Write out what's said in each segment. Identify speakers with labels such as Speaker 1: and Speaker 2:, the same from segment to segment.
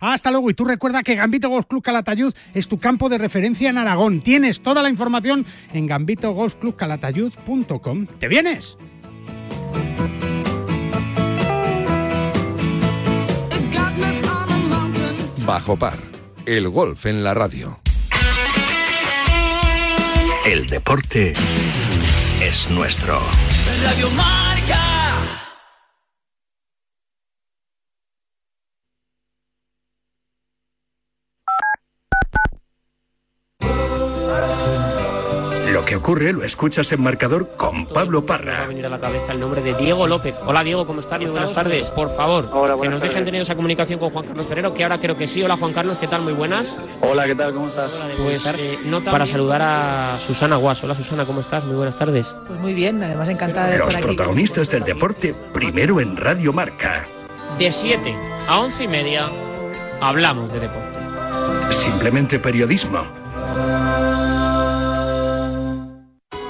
Speaker 1: Hasta luego. Y tú recuerda que Gambito Golf Club Calatayud es tu campo de referencia en Aragón. Tienes toda la información en gambitogolfclubcalatayud.com. ¿Te vienes?
Speaker 2: Bajo par, el golf en la radio.
Speaker 3: El deporte es nuestro.
Speaker 4: Radio Marca.
Speaker 3: Ocurre lo escuchas en marcador con Pablo
Speaker 5: Me va a
Speaker 3: Parra.
Speaker 5: venir a la cabeza el nombre de Diego López. Hola Diego, ¿cómo estás? Muy buenas tardes. Por favor, que nos dejen tener esa comunicación con Juan Carlos Ferrero, que ahora creo que sí. Hola Juan Carlos, ¿qué tal? Muy buenas.
Speaker 6: Hola, ¿qué tal? ¿Cómo estás?
Speaker 5: Pues eh, nota para saludar a Susana Guas. Hola Susana, ¿cómo estás? Muy buenas tardes.
Speaker 7: Pues muy bien, además encantada de
Speaker 3: Los
Speaker 7: estar aquí.
Speaker 3: protagonistas del deporte primero en Radio Marca.
Speaker 5: De 7 a 11 y media hablamos de deporte.
Speaker 3: Simplemente periodismo.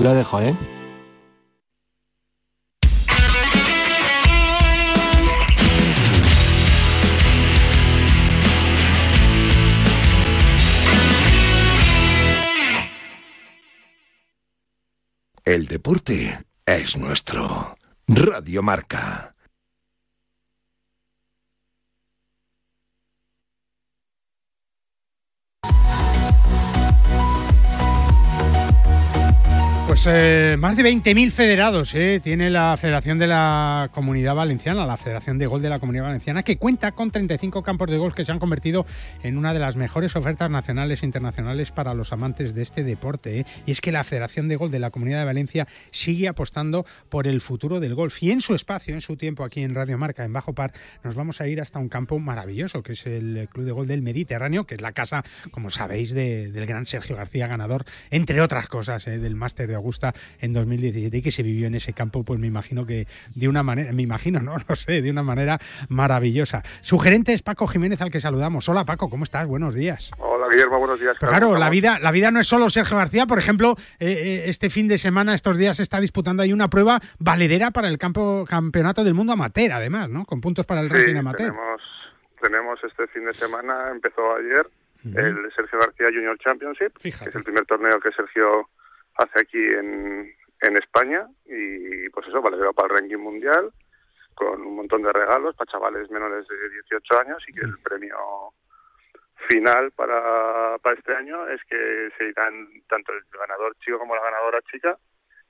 Speaker 8: lo dejo, ¿eh?
Speaker 2: El deporte es nuestro. Radio Marca.
Speaker 1: Pues eh, más de 20.000 federados eh, tiene la Federación de la Comunidad Valenciana, la Federación de Gol de la Comunidad Valenciana, que cuenta con 35 campos de golf que se han convertido en una de las mejores ofertas nacionales e internacionales para los amantes de este deporte. eh. Y es que la Federación de Gol de la Comunidad de Valencia sigue apostando por el futuro del golf. Y en su espacio, en su tiempo aquí en Radio Marca, en Bajo Par, nos vamos a ir hasta un campo maravilloso, que es el Club de Gol del Mediterráneo, que es la casa, como sabéis, de- del gran Sergio García, ganador, entre otras cosas, del Máster de En 2017 y que se vivió en ese campo, pues me imagino que de una manera, me imagino, no lo sé, de una manera maravillosa. Su gerente es Paco Jiménez, al que saludamos. Hola Paco, ¿cómo estás? Buenos días.
Speaker 9: Hola Guillermo, buenos días.
Speaker 1: Pero claro, la vida, la vida no es solo Sergio García. Por ejemplo, eh, eh, este fin de semana, estos días, se está disputando ahí una prueba valedera para el campo, campeonato del mundo amateur, además, ¿no? Con puntos para el
Speaker 9: Sí,
Speaker 1: ranking amateur.
Speaker 9: tenemos, tenemos este fin de semana, empezó ayer, el Sergio García Junior Championship, que es el primer torneo que Sergio hace aquí en, en España y pues eso, vale para el ranking mundial, con un montón de regalos para chavales menores de 18 años y que el premio final para, para este año es que se irán tanto el ganador chico como la ganadora chica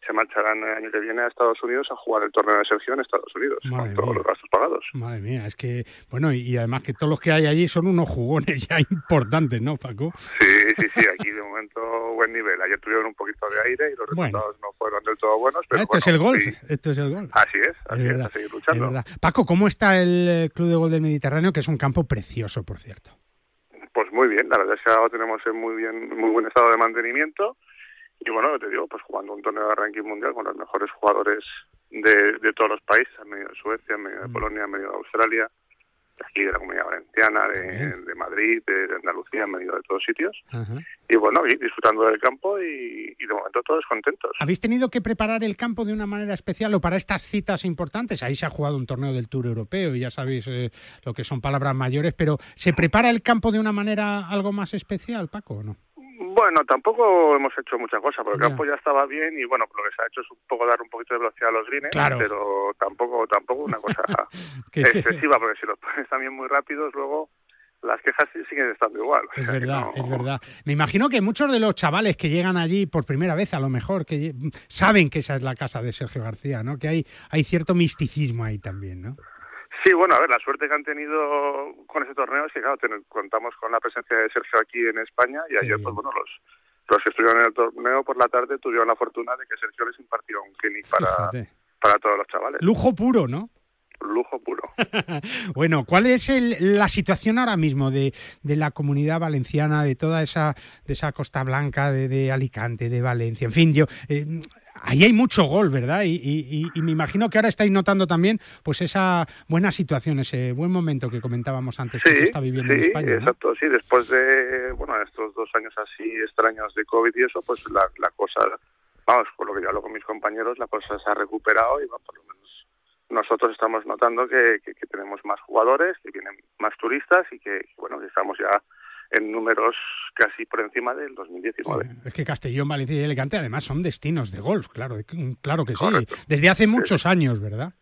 Speaker 9: se marcharán el año que viene a Estados Unidos a jugar el torneo de Sergio en Estados Unidos
Speaker 1: Madre
Speaker 9: con todos
Speaker 1: mía.
Speaker 9: los gastos pagados.
Speaker 1: Madre mía, es que, bueno, y, y además que todos los que hay allí son unos jugones ya importantes, ¿no, Paco?
Speaker 9: Sí, sí, sí, aquí de momento buen nivel. Ayer tuvieron un poquito de aire y los
Speaker 1: Bueno.
Speaker 9: resultados no fueron del todo buenos, pero
Speaker 1: esto es el
Speaker 9: bueno,
Speaker 1: golf,
Speaker 9: sí.
Speaker 1: esto es el golf.
Speaker 9: Así es, así es,
Speaker 1: verdad,
Speaker 9: a seguir
Speaker 1: es
Speaker 9: luchando.
Speaker 1: verdad. Paco, ¿cómo está el eh, Club de Gol del Mediterráneo? Que es un campo precioso, por cierto.
Speaker 9: Pues muy bien, la verdad es que ahora lo tenemos en muy bien, muy buen estado de mantenimiento y bueno, te digo, pues jugando un torneo de ranking mundial con los mejores jugadores de, de todos los países, en medio de Suecia, en medio
Speaker 1: Mm.
Speaker 9: de Polonia, en medio de Australia, de aquí de la Comunidad Valenciana, de, de Madrid, de, de Andalucía, en medio de todos sitios. Y bueno, y disfrutando del campo y, y de momento todos contentos.
Speaker 1: ¿Habéis tenido que preparar el campo de una manera especial o para estas citas importantes? Ahí se ha jugado un torneo del Tour Europeo y ya sabéis eh, lo que son palabras mayores, pero ¿se prepara el campo de una manera algo más especial, Paco, o no?
Speaker 9: Bueno, tampoco hemos hecho mucha cosa, porque el campo ya estaba bien y bueno, lo que se ha hecho es un poco dar un poquito de velocidad a los greens, pero tampoco tampoco una cosa excesiva, porque si los pones también muy rápidos, luego las quejas siguen estando igual.
Speaker 1: Es verdad, es verdad. Me imagino que muchos de los chavales que llegan allí por primera vez, a lo mejor, que saben que esa es la casa de Sergio García, ¿no? Que hay, hay cierto misticismo ahí también, ¿no?
Speaker 9: Sí, bueno, a ver, la suerte que han tenido con ese torneo es que, claro, contamos con la presencia de Sergio aquí en España y ayer, pues bueno, los, los que estuvieron en el torneo por la tarde tuvieron la fortuna de que Sergio les impartió un clinic para, para todos los chavales.
Speaker 1: Lujo puro, ¿no?
Speaker 9: lujo puro.
Speaker 1: bueno, ¿cuál es la situación ahora mismo de, la comunidad valenciana, de toda esa, de esa Costa Blanca, de, Alicante, de Valencia? En fin, yo... Eh, ahí hay mucho gol, ¿verdad? Y, me imagino que ahora estáis notando también pues esa buena situación, ese buen momento que comentábamos antes que está viviendo en España.
Speaker 9: exacto, sí. Después de, bueno, estos dos años así extraños de COVID y eso, pues la, la cosa, vamos, por lo que yo hablo con mis compañeros, la cosa se ha recuperado y va por lo menos nosotros estamos notando que, tenemos más jugadores, que vienen más turistas y que, bueno, estamos ya en números casi por encima del 2019.
Speaker 1: es que Castellón, Valencia y Alicante además son destinos de golf, claro, claro que sí. Desde hace muchos años, ¿verdad?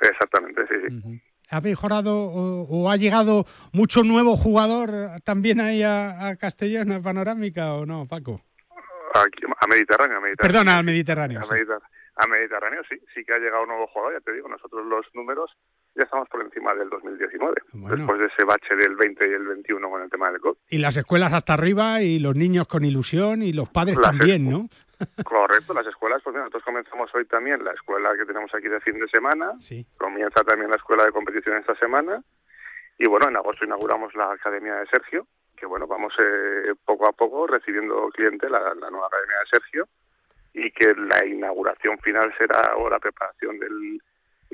Speaker 9: Exactamente, sí, sí.
Speaker 1: ¿Ha mejorado o, ha llegado mucho nuevo jugador también ahí a, Castellón, a Panorámica o no, Paco?
Speaker 9: a Mediterráneo, Mediterráneo.
Speaker 1: Perdona, al Mediterráneo.
Speaker 9: A a Mediterráneo sí, sí que ha llegado un nuevo jugador, ya te digo, nosotros los números ya estamos por encima del 2019, después de ese bache del 20 y el 21 con el tema del COVID.
Speaker 1: Y las escuelas hasta arriba y los niños con ilusión y los padres también, ¿no?
Speaker 9: Correcto, las escuelas, pues nosotros comenzamos hoy también la escuela que tenemos aquí de fin de semana,
Speaker 1: sí.
Speaker 9: comienza también la escuela de competición esta semana y bueno, en agosto inauguramos la Academia de Sergio, que bueno, vamos eh, poco a poco recibiendo cliente la nueva Academia de Sergio y que la inauguración final será, o la preparación del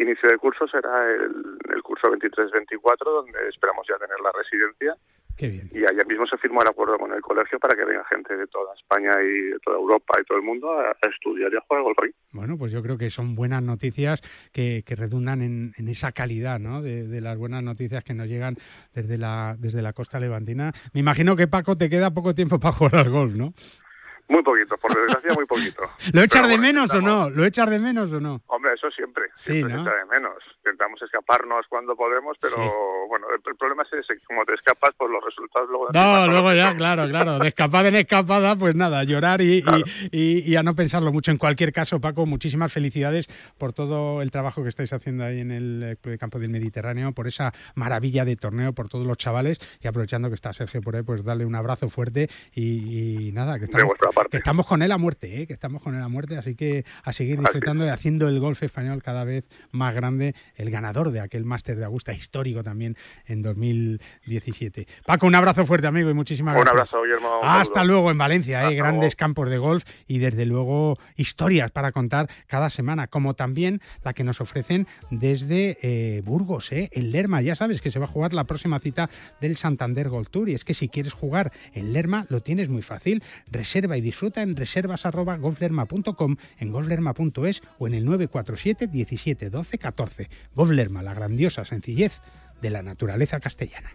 Speaker 9: inicio de curso será el, el curso 23-24, donde esperamos ya tener la residencia. Y ayer mismo se firmó el acuerdo con el colegio para que venga gente de toda España y de toda Europa y todo el mundo a, estudiar y a jugar golf
Speaker 1: Bueno, pues yo creo que son buenas noticias que, que redundan en, en, esa calidad, ¿no? De, de, las buenas noticias que nos llegan desde la, desde la costa levantina. Me imagino que Paco te queda poco tiempo para jugar al golf, ¿no?
Speaker 9: Muy poquito, por desgracia muy poquito.
Speaker 1: ¿Lo echas de menos o no? ¿Lo echas de menos o no?
Speaker 9: Hombre, eso siempre, siempre se echa de menos. Intentamos escaparnos cuando podemos, pero bueno, el, problema es ese, como te escapas, pues los resultados luego...
Speaker 1: No, luego ya, claro, claro, de escapada en escapada, pues nada, llorar y, y, a no pensarlo mucho. En cualquier caso, Paco, muchísimas felicidades por todo el trabajo que estáis haciendo ahí en el campo del Mediterráneo, por esa maravilla de torneo, por todos los chavales y aprovechando que está Sergio por ahí, pues darle un abrazo fuerte y, nada, que estamos que estamos con él a muerte, ¿eh? que estamos con él a muerte, así que a seguir disfrutando y haciendo el golf español cada vez más grande, el ganador de aquel máster de Augusta histórico también en 2017. Paco, un abrazo fuerte, amigo, y muchísimas gracias.
Speaker 9: Un abrazo, Guillermo.
Speaker 1: Hasta luego en Valencia, ¿eh? grandes campos de golf y desde luego historias para contar cada semana, como también la que nos ofrecen desde eh, Burgos, ¿eh? el Lerma. Ya sabes que se va a jugar la próxima cita del Santander Golf Tour y es que si quieres jugar en Lerma lo tienes muy fácil. Reserva y disfruta en reservas arroba golflerma.com, en golflerma.es o en el 947 17 12 14. Golflerma, la grandiosa sencillez de la naturaleza castellana.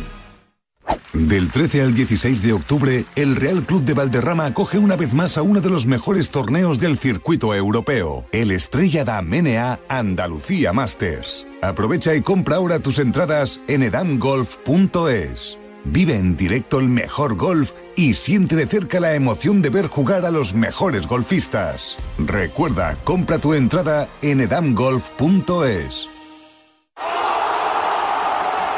Speaker 10: Del 13 al 16 de octubre, el Real Club de Valderrama acoge una vez más a uno de los mejores torneos del circuito europeo, el Estrella da Menea Andalucía Masters. Aprovecha y compra ahora tus entradas en edamgolf.es. Vive en directo el mejor golf y siente de cerca la emoción de ver jugar a los mejores golfistas. Recuerda, compra tu entrada en edamgolf.es.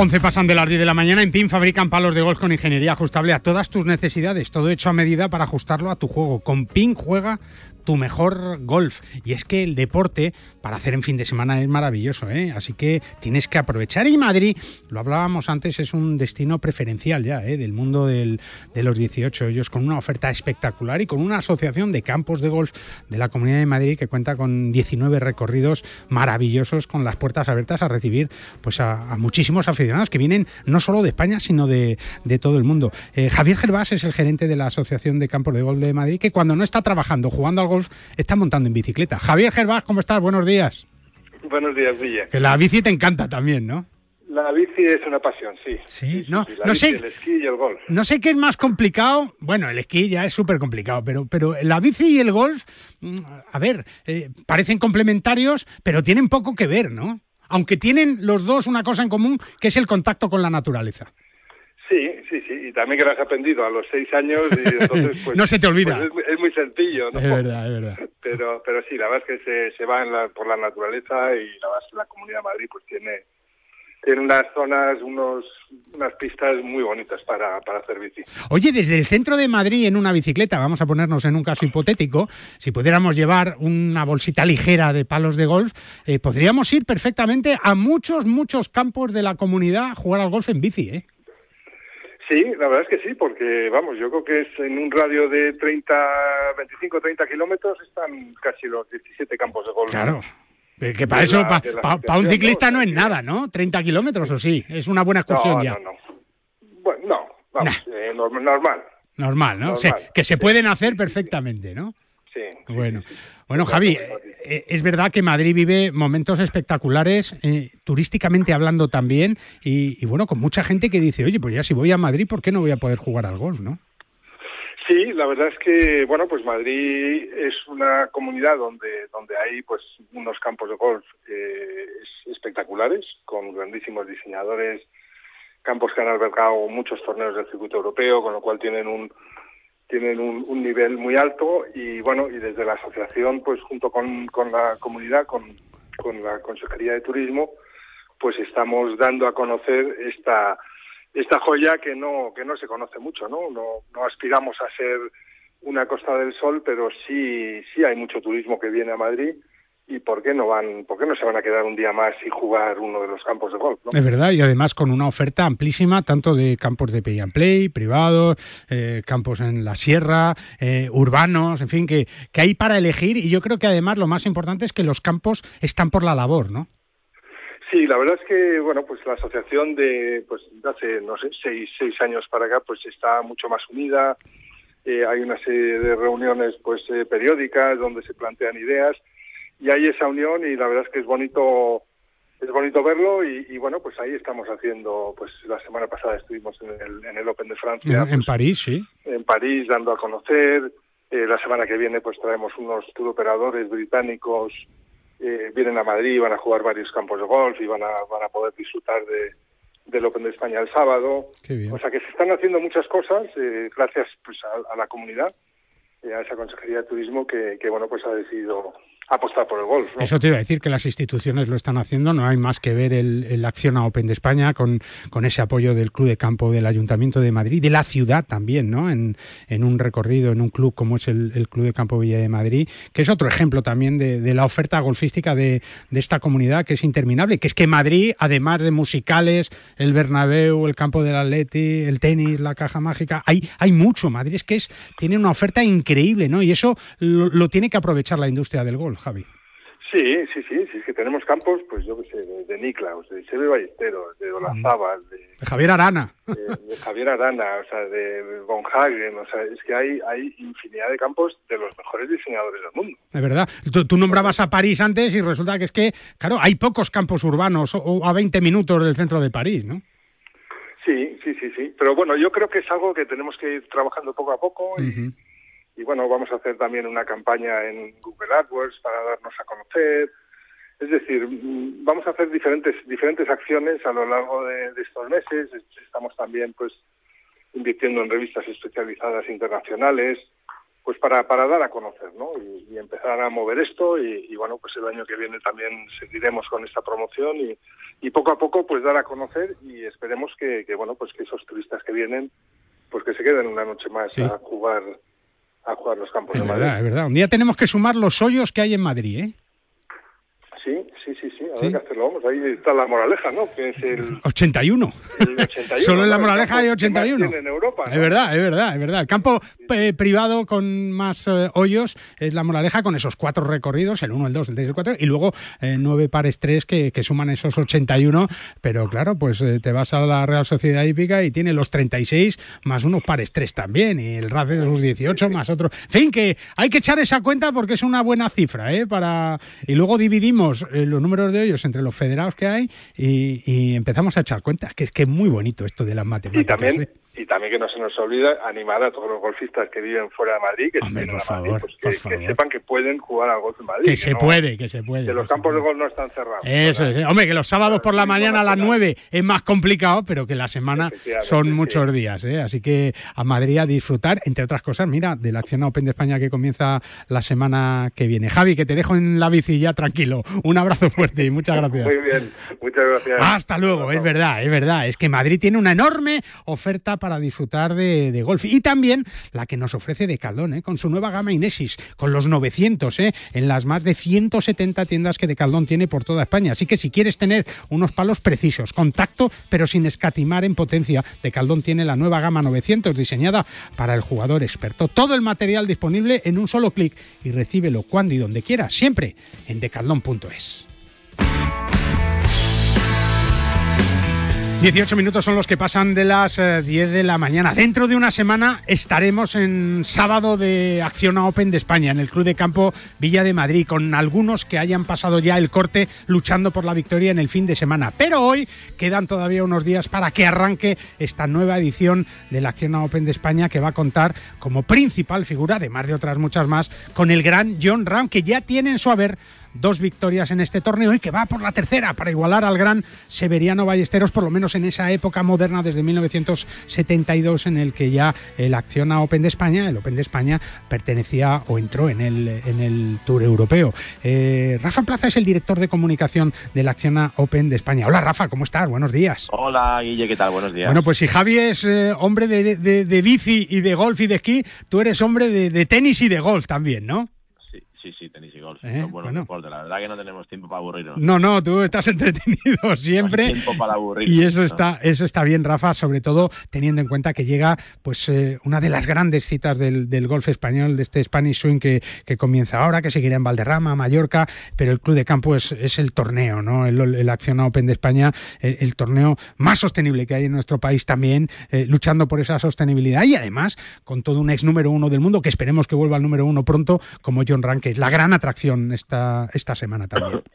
Speaker 1: 11 pasan de las 10 de la mañana. En PIN fabrican palos de golf con ingeniería ajustable a todas tus necesidades. Todo hecho a medida para ajustarlo a tu juego. Con PIN juega tu mejor golf. Y es que el deporte para hacer en fin de semana es maravilloso, ¿eh? así que tienes que aprovechar. Y Madrid, lo hablábamos antes, es un destino preferencial ya ¿eh? del mundo de los 18 ellos, con una oferta espectacular y con una asociación de campos de golf de la Comunidad de Madrid que cuenta con 19 recorridos maravillosos con las puertas abiertas a recibir pues a, muchísimos aficionados que vienen no solo de España, sino de, todo el mundo. Eh, Javier Gervás es el gerente de la Asociación de Campos de Golf de Madrid, que cuando no está trabajando, jugando al golf, está montando en bicicleta. Javier Gervás, ¿cómo estás? Buenos días.
Speaker 11: Buenos días, Villa.
Speaker 1: Que la bici te encanta también, ¿no?
Speaker 11: La bici es una pasión, sí.
Speaker 1: Sí, no, no sé.
Speaker 11: El esquí y el golf.
Speaker 1: No sé qué es más complicado. Bueno, el esquí ya es súper complicado, pero, pero la bici y el golf, mm, a ver, eh, parecen complementarios, pero tienen poco que ver, ¿no? Aunque tienen los dos una cosa en común, que es el contacto con la naturaleza.
Speaker 11: Sí, sí, sí, y también que lo has aprendido a los seis años y entonces pues...
Speaker 1: no se te olvida.
Speaker 11: Pues es, muy sencillo, ¿no?
Speaker 1: Es verdad, es verdad.
Speaker 11: Pero, pero sí, la verdad es que se, se va en la, por la naturaleza y la verdad es que la Comunidad de Madrid pues tiene tiene unas zonas, unos, unas pistas muy bonitas para, para, hacer bici.
Speaker 1: Oye, desde el centro de Madrid en una bicicleta, vamos a ponernos en un caso hipotético, si pudiéramos llevar una bolsita ligera de palos de golf, eh, podríamos ir perfectamente a muchos, muchos campos de la comunidad a jugar al golf en bici, ¿eh?
Speaker 11: Sí, la verdad es que sí, porque vamos, yo creo que es en un radio de 30, 25, 30 kilómetros están casi los 17 campos de golf.
Speaker 1: Claro. Que para eso, para un ciclista no es nada, ¿no? 30 kilómetros o sí, es una buena excursión ya.
Speaker 11: No, no. Bueno, no, vamos, eh, normal.
Speaker 1: Normal, ¿no? O sea, que se pueden hacer perfectamente, ¿no?
Speaker 11: Sí.
Speaker 1: Bueno. Bueno, Javi, eh, es verdad que Madrid vive momentos espectaculares, eh, turísticamente hablando también, y, bueno, con mucha gente que dice, oye, pues ya si voy a Madrid, ¿por qué no voy a poder jugar al golf, no?
Speaker 11: Sí, la verdad es que, bueno, pues Madrid es una comunidad donde, donde hay pues unos campos de golf eh, espectaculares, con grandísimos diseñadores, campos que han albergado muchos torneos del circuito europeo, con lo cual tienen un, tienen un, nivel muy alto y bueno, y desde la asociación, pues junto con, con la comunidad, con, con la Consejería de Turismo, pues estamos dando a conocer esta esta joya que no que no se conoce mucho, ¿no? No, aspiramos a ser una Costa del Sol, pero sí sí hay mucho turismo que viene a Madrid y por qué no van, por qué no se van a quedar un día más y jugar uno de los campos de golf.
Speaker 1: Es verdad, y además con una oferta amplísima, tanto de campos de pay and play, privados, eh, campos en la sierra, eh, urbanos, en fin, que, que hay para elegir, y yo creo que además lo más importante es que los campos están por la labor, ¿no?
Speaker 11: Sí, la verdad es que, bueno, pues la asociación de, pues hace, no sé, seis, seis años para acá, pues está mucho más unida, eh, hay una serie de reuniones, pues, periódicas donde se plantean ideas, y hay esa unión y la verdad es que es bonito es bonito verlo y, bueno pues ahí estamos haciendo pues la semana pasada estuvimos en el, en el Open de Francia
Speaker 1: en,
Speaker 11: pues,
Speaker 1: París sí.
Speaker 11: en París dando a conocer. Eh, la semana que viene pues traemos unos tour operadores británicos eh, vienen a Madrid y van a jugar varios campos de golf y van a van a poder disfrutar de del Open de España el sábado. O sea que se están haciendo muchas cosas eh, gracias pues a, a la comunidad a esa Consejería de Turismo que, que, bueno, pues ha decidido apostar por el golf.
Speaker 1: Eso te iba a decir que las instituciones lo están haciendo, no hay más que ver el, el Acción a Open de España con, con, ese apoyo del Club de Campo del Ayuntamiento de Madrid, de la ciudad también, ¿no? En, en un recorrido, en un club como es el, Club de Campo Villa de Madrid, que es otro ejemplo también de, de la oferta golfística de, de, esta comunidad que es interminable, que es que Madrid, además de musicales, el Bernabéu, el campo del Atleti, el tenis, la caja mágica, hay, hay mucho. Madrid es que es, tiene una oferta increíble, ¿no? Y eso lo, lo tiene que aprovechar la industria del golf. Javi.
Speaker 11: Sí, sí, sí, sí, es que tenemos campos, pues yo qué sé, de, de Niklaus, de Sebe Ballesteros, de Olazábal, de,
Speaker 1: de, Javier Arana.
Speaker 11: De, de, Javier Arana, o sea, de Von Hagen, o sea, es que hay, hay infinidad de campos de los mejores diseñadores del mundo.
Speaker 1: Es verdad. Tú, tú nombrabas a París antes y resulta que es que, claro, hay pocos campos urbanos o, o a 20 minutos del centro de París, ¿no?
Speaker 11: Sí, sí, sí, sí. Pero bueno, yo creo que es algo que tenemos que ir trabajando poco a poco y, uh -huh y bueno, vamos a hacer también una campaña en Google AdWords para darnos a conocer. Es decir, vamos a hacer diferentes diferentes acciones a lo largo de, de estos meses. Estamos también pues invirtiendo en revistas especializadas internacionales, pues para, para dar a conocer, ¿no? Y, y empezar a mover esto y, y, bueno, pues el año que viene también seguiremos con esta promoción y, y poco a poco pues dar a conocer y esperemos que, que bueno, pues que esos turistas que vienen pues que se queden una noche más sí. a jugar a jugar los campos
Speaker 1: es
Speaker 11: de
Speaker 1: verdad,
Speaker 11: Madrid.
Speaker 1: Es verdad, un día tenemos que sumar los hoyos que hay en Madrid, ¿eh?
Speaker 11: Sí, sí, sí, sí, habrá ¿Sí? que hacerlo. Vamos, ahí está la moraleja, ¿no? Que es el
Speaker 1: 81.
Speaker 11: El 81
Speaker 1: Solo en la
Speaker 11: ¿no?
Speaker 1: moraleja hay 81.
Speaker 11: En Europa, ¿no?
Speaker 1: Es verdad, es verdad, es verdad. El campo eh, privado con más eh, hoyos es la moraleja con esos cuatro recorridos, el 1, el 2, el 3 y el 4, y luego eh, nueve pares 3 que, que, suman esos 81. Pero claro, pues eh, te vas a la Real Sociedad Hípica y tiene los 36 más unos pares 3 también, y el RAF de los 18 más otro. En fin, que hay que echar esa cuenta porque es una buena cifra, ¿eh? Para... Y luego dividimos eh, los números de hoyos entre los federados que hay y, y empezamos a echar cuentas, que es que es muy bonito esto de las matemáticas.
Speaker 11: Y también,
Speaker 1: ¿eh?
Speaker 11: Y también que no se nos olvida animar a todos los golfistas que viven fuera de Madrid, que,
Speaker 1: Hombre, por
Speaker 11: Madrid,
Speaker 1: favor,
Speaker 11: pues
Speaker 1: por
Speaker 11: que,
Speaker 1: favor.
Speaker 11: sepan que pueden jugar al golf en Madrid.
Speaker 1: Que, se
Speaker 11: no,
Speaker 1: puede, que se puede.
Speaker 11: Que los campos de golf no están cerrados.
Speaker 1: Eso es. Hombre, que los sábados por la mañana a las 9 es más complicado, pero que la semana son muchos días. ¿eh? Así que a Madrid a disfrutar, entre otras cosas, mira, de la acción Open de España que comienza la semana que viene. Javi, que te dejo en la bici ya tranquilo. Un abrazo fuerte y muchas gracias.
Speaker 11: Muy bien, muchas gracias.
Speaker 1: Hasta luego, es verdad, es verdad. Es que Madrid tiene una enorme oferta para disfrutar de, de golf. Y también la que nos ofrece Decaldón, ¿eh? con su nueva gama Inesis, con los 900, ¿eh? en las más de 170 tiendas que Decaldón tiene por toda España. Así que si quieres tener unos palos precisos, con tacto, pero sin escatimar en potencia, Decaldón tiene la nueva gama 900 diseñada para el jugador experto. Todo el material disponible en un solo clic y recíbelo cuando y donde quieras, siempre en decaldón.es. 18 minutos son los que pasan de las eh, 10 de la mañana. Dentro de una semana estaremos en sábado de Acción a Open de España, en el Club de Campo Villa de Madrid, con algunos que hayan pasado ya el corte luchando por la victoria en el fin de semana. Pero hoy quedan todavía unos días para que arranque esta nueva edición de la Acción a Open de España, que va a contar como principal figura, además de otras muchas más, con el gran John Ram, que ya tiene en su haber dos victorias en este torneo y que va por la tercera para igualar al gran Severiano Ballesteros, por lo menos en esa época moderna desde 1972 en el que ya el Acciona Open de España, el Open de España, pertenecía o entró en el, en el Tour Europeo. Eh, Rafa Plaza es el director de comunicación del Acciona Open de España. Hola Rafa, ¿cómo estás? Buenos días.
Speaker 12: Hola Guille, ¿qué tal? Buenos días.
Speaker 1: Bueno, pues si Javi es eh, hombre de, de, de, bici y de golf y de esquí, tú eres hombre de, de tenis y de golf también, ¿no?
Speaker 12: Sí, sí, tenis y golf. ¿Eh? Bueno, bueno. Deporte. La verdad que no tenemos tiempo para aburrirnos.
Speaker 1: No, no, tú estás entretenido siempre.
Speaker 12: No tiempo para aburrirnos.
Speaker 1: Y eso está, eso está bien, Rafa, sobre todo teniendo en cuenta que llega pues eh, una de las grandes citas del, del, golf español, de este Spanish Swing que, que, comienza ahora, que seguirá en Valderrama, Mallorca, pero el Club de Campo es, es el torneo, ¿no? El, el Acción Open de España, el, el, torneo más sostenible que hay en nuestro país también, eh, luchando por esa sostenibilidad y además con todo un ex número uno del mundo, que esperemos que vuelva al número uno pronto, como John Rank, la gran atracción esta, esta semana también.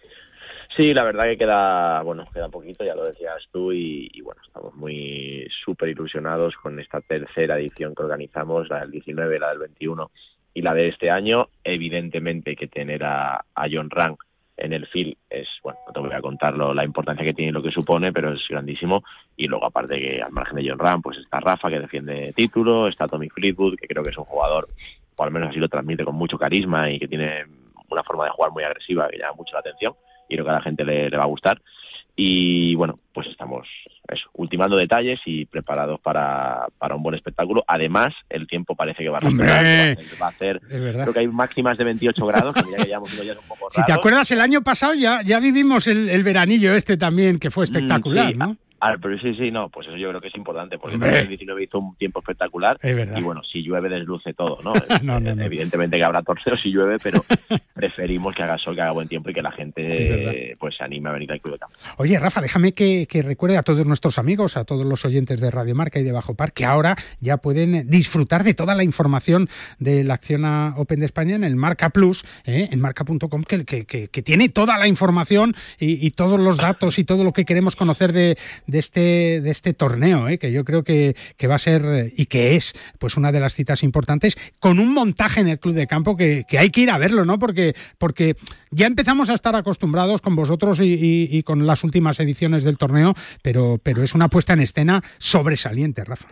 Speaker 12: Sí, la verdad que queda, bueno, queda poquito, ya lo decías tú, y, bueno, estamos muy súper ilusionados con esta tercera edición que organizamos, la del 19, la del 21 y la de este año. Evidentemente que tener a, a John Rank en el field es, bueno, no te voy a contar lo, la importancia que tiene y lo que supone, pero es grandísimo. Y luego, aparte que al margen de John Ram, pues está Rafa, que defiende título, está Tommy Fleetwood, que creo que es un jugador o al menos así lo transmite con mucho carisma y que tiene una forma de jugar muy agresiva que llama mucho la atención y creo que a la gente le, va a gustar. Y bueno, pues estamos eso, ultimando detalles y preparados para, para un buen espectáculo. Además, el tiempo parece que va a
Speaker 1: ser.
Speaker 12: Va a hacer, creo que hay máximas de 28 grados, que ya llevamos unos días un poco raros.
Speaker 1: Si te acuerdas, el año pasado ya, ya vivimos el, el veranillo este también, que fue mm, espectacular, ¿no?
Speaker 12: Ah, pero sí, sí, no, pues eso yo creo que es importante, porque el 2019 hizo un tiempo espectacular y bueno, si llueve desluce todo, ¿no? Evidentemente que habrá torceos si llueve, pero preferimos que haga sol, que haga buen tiempo y que la gente pues se anime a venir al Club de Campo.
Speaker 1: Oye, Rafa, déjame que, recuerde a todos nuestros amigos, a todos los oyentes de Radio Marca y de Bajo Par, que ahora ya pueden disfrutar de toda la información de la acción Open de España en el Marca Plus, ¿eh? en marca.com, que, que, tiene toda la información y, todos los datos y todo lo que queremos conocer de de este, de este torneo, ¿eh? que yo creo que, va a ser eh, y que es pues una de las citas importantes, con un montaje en el club de campo que, hay que ir a verlo, ¿no? Porque, porque ya empezamos a estar acostumbrados con vosotros y, con las últimas ediciones del torneo, pero, pero es una puesta en escena sobresaliente, Rafa.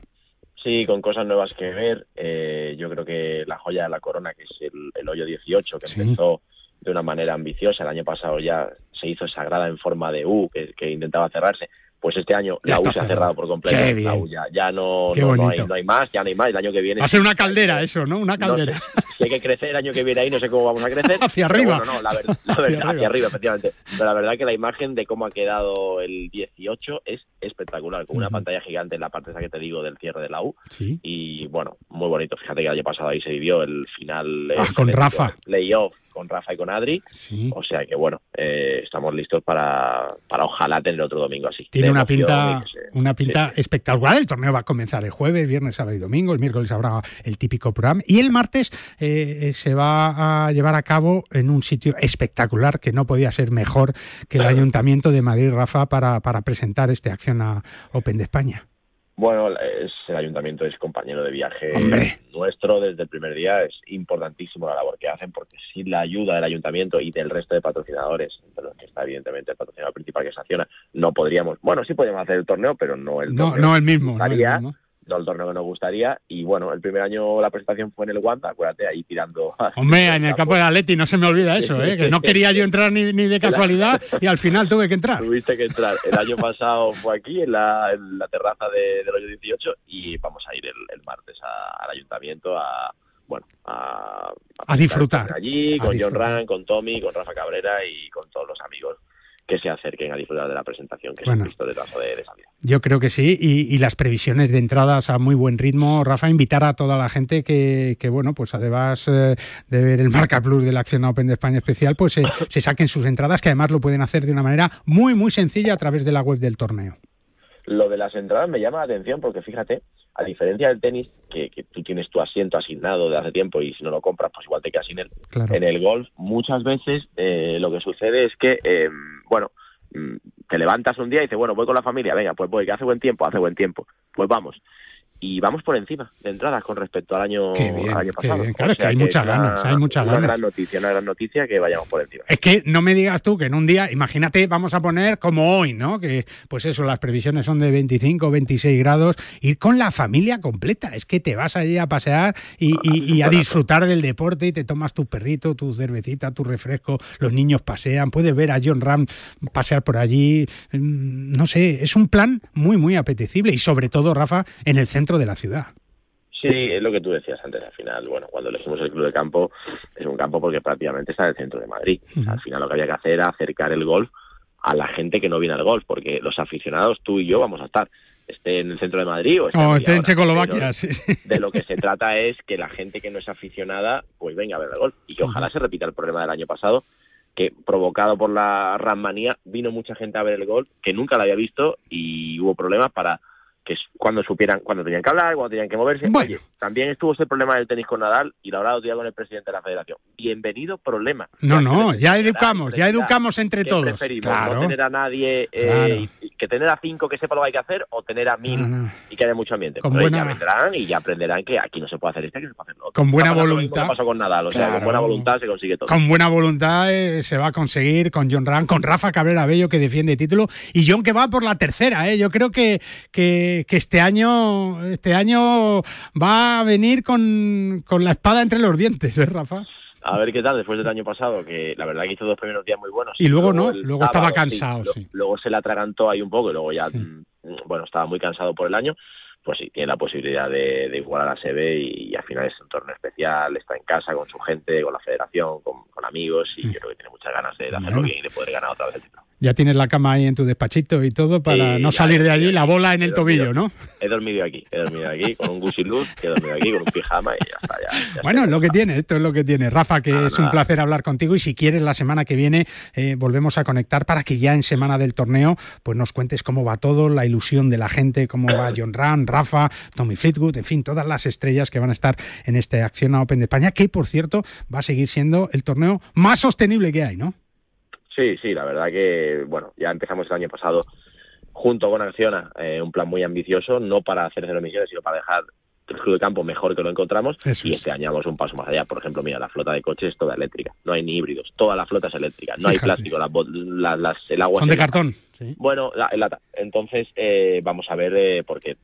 Speaker 12: Sí, con cosas nuevas que ver. Eh, yo creo que la joya de la corona, que es el, hoyo 18, que empezó de una manera ambiciosa. El año pasado ya se hizo sagrada en forma de U, que intentaba cerrarse pues este año la U se ha cerrado por completo. La U ya, no, no, hay, más, ya no hay más. El año que viene.
Speaker 1: Va a ser una caldera eso, ¿no? Una caldera.
Speaker 12: si hay que crecer el año que viene ahí, no sé cómo vamos a crecer.
Speaker 1: hacia arriba.
Speaker 12: no, la, verdad, hacia, arriba. efectivamente. Pero la verdad que la imagen de cómo ha quedado el 18 es espectacular, con una pantalla gigante en la parte esa que te digo del cierre de la U.
Speaker 1: Sí.
Speaker 12: Y bueno, muy bonito. Fíjate que el año pasado ahí se vivió el final.
Speaker 1: Ah, con Rafa.
Speaker 12: Playoff con Rafa y con Adri. O sea que bueno, eh, estamos listos para, para ojalá tener otro domingo así.
Speaker 1: Tiene una pinta, una pinta espectacular. El torneo va a comenzar el jueves, viernes, sábado y domingo. El miércoles habrá el típico programa. Y el martes eh, se va a llevar a cabo en un sitio espectacular que no podía ser mejor que el Ayuntamiento de Madrid, Rafa, para, para presentar este Acción a Open de España.
Speaker 12: Bueno, es, el ayuntamiento es compañero de viaje nuestro desde el primer día. Es importantísimo la labor que hacen porque sin la ayuda del ayuntamiento y del resto de patrocinadores, entre los que está evidentemente el patrocinador principal que es Acciona, no podríamos, bueno, sí podríamos hacer el torneo, pero no el
Speaker 1: torneo. No, el mismo. No el
Speaker 12: mismo el torneo que nos gustaría. Y bueno, el primer año la presentación fue en el Wanda, acuérdate, ahí tirando.
Speaker 1: Hombre, en el campo de Atleti, no se me olvida eso, ¿eh? que no quería yo entrar ni, ni de casualidad y al final tuve que entrar.
Speaker 12: Tuviste que entrar. El año pasado fue aquí, en la, la terraza de, del hoyo 18, y vamos a ir el, martes al ayuntamiento a. Bueno, a,
Speaker 1: a, disfrutar.
Speaker 12: Allí, con John Rand, con Tommy, con Rafa Cabrera y con todos los amigos que se acerquen a disfrutar de la presentación que se ha visto de trazo de, de salida.
Speaker 1: Yo creo que sí, y, las previsiones de entradas a muy buen ritmo. Rafa, invitar a toda la gente que, bueno, pues además eh, de ver el Marca Plus de la Acción Open de España especial, pues eh, se saquen sus entradas, que además lo pueden hacer de una manera muy, muy sencilla a través de la web del torneo.
Speaker 12: Lo de las entradas me llama la atención porque fíjate, a diferencia del tenis, que, tú tienes tu asiento asignado de hace tiempo y si no lo compras, pues igual te quedas sin él. En el golf, muchas veces eh, lo que sucede es que, eh, bueno, mm, te levantas un día y dices, bueno, voy con la familia, venga, pues voy, que hace buen tiempo, hace buen tiempo, pues vamos y vamos por encima de entradas con respecto al año, año pasado.
Speaker 1: Claro, que hay muchas ganas, hay muchas
Speaker 12: una gran noticia, una gran noticia que vayamos por encima.
Speaker 1: Es que no me digas tú que en un día, imagínate, vamos a poner como hoy, ¿no? Que pues eso, las previsiones son de 25, 26 grados, ir con la familia completa, es que te vas allí a pasear y, a disfrutar del deporte y te tomas tu perrito, tu cervecita, tu refresco, los niños pasean, puedes ver a John Ram pasear por allí, mm, no sé, es un plan muy, muy apetecible y sobre todo, Rafa, en el centro de la ciudad.
Speaker 12: Sí, es lo que tú decías antes. Al final, bueno, cuando elegimos el club de campo, es un campo porque prácticamente está en el centro de Madrid. Al final, lo que había que hacer era acercar el golf a la gente que no viene al golf, porque los aficionados, tú y yo, vamos a estar esté en el centro de Madrid o
Speaker 1: esté, en Checoslovaquia. Sí,
Speaker 12: De lo que se trata es que la gente que no es aficionada, pues venga a ver el golf. Y que ojalá se repita el problema del año pasado, que provocado por la Rammanía, vino mucha gente a ver el golf que nunca lo había visto y hubo problemas para que es cuando supieran, cuando tenían que hablar, cuando tenían que moverse. Oye, también estuvo ese problema del tenis con Nadal y lo habrá día con el presidente de la federación. Bienvenido problema.
Speaker 1: No, no, ya educamos, ya educamos entre todos.
Speaker 12: Preferimos no tener a nadie, eh, que tener a cinco que sepa lo que hay que hacer o tener a mil y que haya mucho ambiente. Con buena... Ya vendrán y ya aprenderán que aquí no se puede hacer esto, aquí no se puede hacer otro.
Speaker 1: Con buena voluntad.
Speaker 12: pasó con Nadal, o sea, con buena voluntad se consigue todo.
Speaker 1: Con buena voluntad eh, se va a conseguir con John Ram, con Rafa Cabrera Bello que defiende título y John que va por la tercera, ¿eh? Yo creo que, que que, este año este año va a venir con, con la espada entre los dientes, ¿eh, Rafa?
Speaker 12: a ver qué tal después del año pasado, que la verdad que hizo dos primeros días muy buenos.
Speaker 1: Y luego, no, luego estaba cansado. Sí,
Speaker 12: Luego se le atragantó ahí un poco y luego ya, mm, bueno, estaba muy cansado por el año. Pues sí, tiene la posibilidad de, de igualar a SB y, al final es un torneo especial, está en casa con su gente, con la federación, con, amigos y mm. yo creo que tiene muchas ganas de, hacerlo bien y de poder ganar otra vez el título.
Speaker 1: Ya tienes la cama ahí en tu despachito y todo para no salir de allí, la bola en el tobillo, ¿no?
Speaker 12: He dormido aquí, he dormido aquí con un Gucci Luz, he dormido aquí con un pijama y ya está. Ya,
Speaker 1: bueno, es lo que tiene, esto es lo que tiene. Rafa, que es un placer hablar contigo y si quieres la semana que viene eh, volvemos a conectar para que ya en semana del torneo pues nos cuentes cómo va todo, la ilusión de la gente, cómo va John Ram, Rafa, Tommy Fleetwood, en fin, todas las estrellas que van a estar en este Acciona Open de España, que por cierto va a seguir siendo el torneo más sostenible que hay, ¿no?
Speaker 12: Sí, sí, la verdad que, bueno, ya empezamos el año pasado junto con Acciona eh, un plan muy ambicioso, no para hacer cero emisiones, sino para dejar el club de campo mejor que lo encontramos y este año vamos un paso más allá. Por ejemplo, mira, la flota de coches es toda eléctrica, no hay ni híbridos, toda la flota es eléctrica, no hay plástico, las, el agua...
Speaker 1: Son de cartón.
Speaker 12: Bueno, la, lata. Entonces, eh, vamos a ver, eh, porque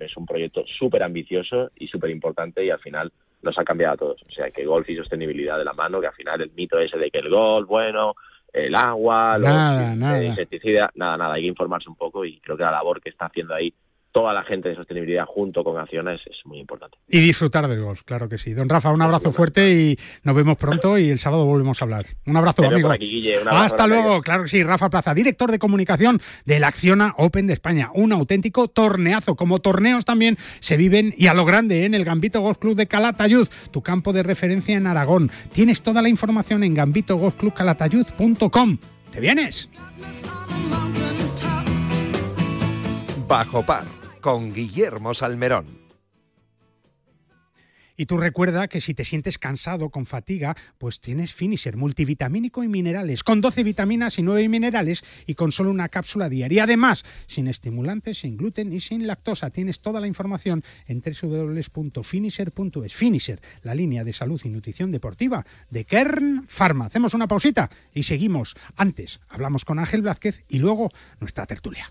Speaker 12: es un proyecto súper ambicioso y súper importante y al final nos ha cambiado a todos. O sea, que golf y sostenibilidad de la mano, que al final el mito ese de que el golf, bueno, el agua, los insecticidas, nada, nada, hay que informarse un poco y creo que la labor que está haciendo ahí toda la gente de sostenibilidad junto con acciones es muy importante.
Speaker 1: Y disfrutar del golf, claro que sí. Don Rafa, un abrazo fuerte y nos vemos pronto y el sábado volvemos a hablar. Un abrazo, amigo. Hasta luego, claro que sí. Rafa Plaza, director de comunicación de la Acciona Open de España. Un auténtico torneazo. Como torneos también se viven y a lo grande ¿eh? en el Gambito Golf Club de Calatayud, tu campo de referencia en Aragón. Tienes toda la información en gambitogolfclubcalatayud.com. ¿Te vienes?
Speaker 13: Bajo par con Guillermo Salmerón.
Speaker 1: Y tú recuerda que si te sientes cansado, con fatiga, pues tienes Finisher multivitamínico y minerales, con 12 vitaminas y 9 minerales y con solo una cápsula diaria. Además, sin estimulantes, sin gluten y sin lactosa. Tienes toda la información en www.finisher.es. Finisher, la línea de salud y nutrición deportiva de Kern Pharma. Hacemos una pausita y seguimos. Antes hablamos con Ángel Blázquez y luego nuestra tertulia.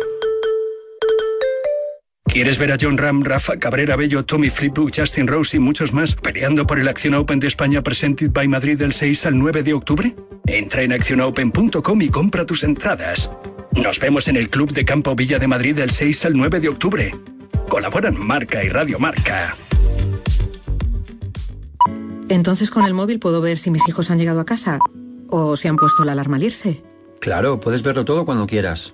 Speaker 3: ¿Quieres ver a John Ram, Rafa Cabrera Bello, Tommy Flipbook, Justin Rose y muchos más peleando por el Acción Open de España Presented by Madrid del 6 al 9 de octubre? Entra en accionopen.com y compra tus entradas. Nos vemos en el Club de Campo Villa de Madrid del 6 al 9 de octubre. Colaboran Marca y Radio Marca.
Speaker 14: Entonces con el móvil puedo ver si mis hijos han llegado a casa o si han puesto la alarma al irse.
Speaker 15: Claro, puedes verlo todo cuando quieras.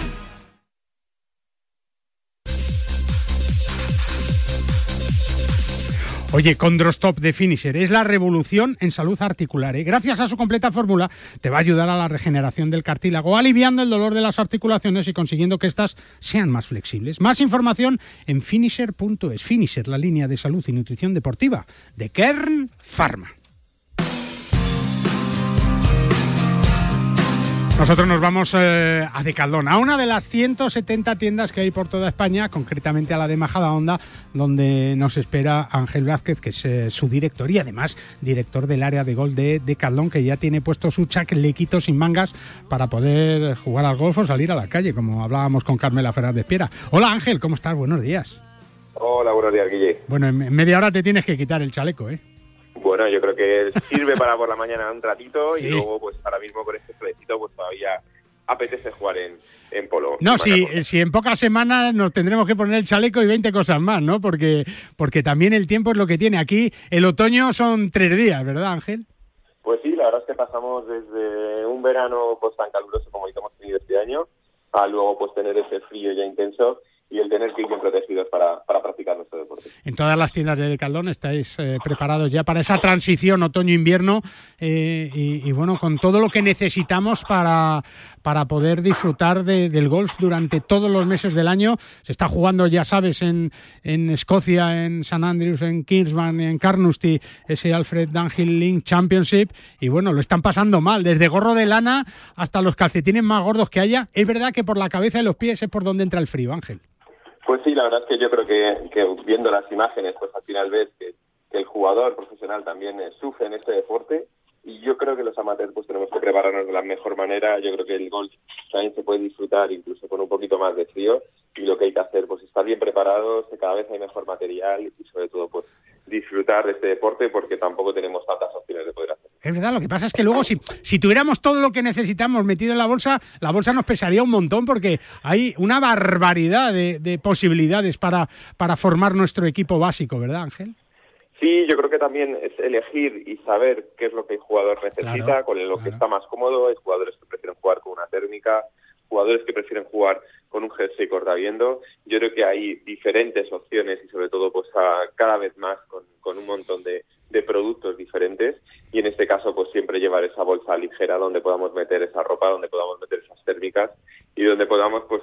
Speaker 1: Oye, Condrostop de Finisher es la revolución en salud articular. ¿eh? Gracias a su completa fórmula te va a ayudar a la regeneración del cartílago, aliviando el dolor de las articulaciones y consiguiendo que éstas sean más flexibles. Más información en finisher.es. Finisher, la línea de salud y nutrición deportiva de Kern Pharma. Nosotros nos vamos eh, a Decaldón, a una de las 170 tiendas que hay por toda España, concretamente a la de Majadahonda, donde nos espera Ángel Vázquez, que es eh, su director y además director del área de gol de Decaldón, que ya tiene puesto su chalequito sin mangas para poder jugar al golf o salir a la calle, como hablábamos con Carmela Fernández Piera. Hola Ángel, ¿cómo estás? Buenos días.
Speaker 16: Hola, buenos días, Guille.
Speaker 1: Bueno, en media hora te tienes que quitar el chaleco, ¿eh?
Speaker 16: Bueno, yo creo que sirve para por la mañana un ratito y luego, pues ahora mismo con este solecito, pues todavía apetece jugar en, en polo.
Speaker 1: No, si, si en pocas semanas nos tendremos que poner el chaleco y 20 cosas más, ¿no? Porque, porque también el tiempo es lo que tiene. Aquí el otoño son tres días, ¿verdad, Ángel?
Speaker 16: Pues sí, la verdad es que pasamos desde un verano pues tan caluroso como el que hemos tenido este año a luego pues tener ese frío ya intenso y el tener que ir bien protegidos para, para practicar nuestro deporte.
Speaker 1: En todas las tiendas de Decaldón estáis eh, preparados ya para esa transición otoño-invierno eh, y, bueno, con todo lo que necesitamos para, para poder disfrutar del golf durante todos los meses del año. Se está jugando, ya sabes, en, en Escocia, en St Andrews, en Kingsman, en Carnoustie, ese Alfred Dunhill Link Championship y bueno, lo están pasando mal, desde gorro de lana hasta los calcetines más gordos que haya. Es verdad que por la cabeza y los pies es por donde entra el frío, Ángel.
Speaker 16: Pues sí, la verdad es que yo creo que, viendo las imágenes, pues al final ves que, el jugador profesional también eh, sufre en este deporte y yo creo que los amateurs pues tenemos que prepararnos de la mejor manera. Yo creo que el golf también se puede disfrutar incluso con un poquito más de frío y lo que hay que hacer pues estar bien preparados, que cada vez hay mejor material y sobre todo pues disfrutar de este deporte porque tampoco tenemos tantas opciones de poder hacerlo.
Speaker 1: Es verdad, lo que pasa es que luego si, si tuviéramos todo lo que necesitamos metido en la bolsa, la bolsa nos pesaría un montón porque hay una barbaridad de, posibilidades para, para formar nuestro equipo básico, ¿verdad Ángel?
Speaker 16: Sí, yo creo que también es elegir y saber qué es lo que el jugador necesita, con lo que está más cómodo. Hay jugadores que prefieren jugar con una térmica, jugadores que prefieren jugar con un jersey cortaviendo. Yo creo que hay diferentes opciones y sobre todo pues cada vez más con, con un montón de, de productos diferentes y en este caso pues siempre llevar esa bolsa ligera donde podamos meter esa ropa, donde podamos meter esas térmicas y donde podamos pues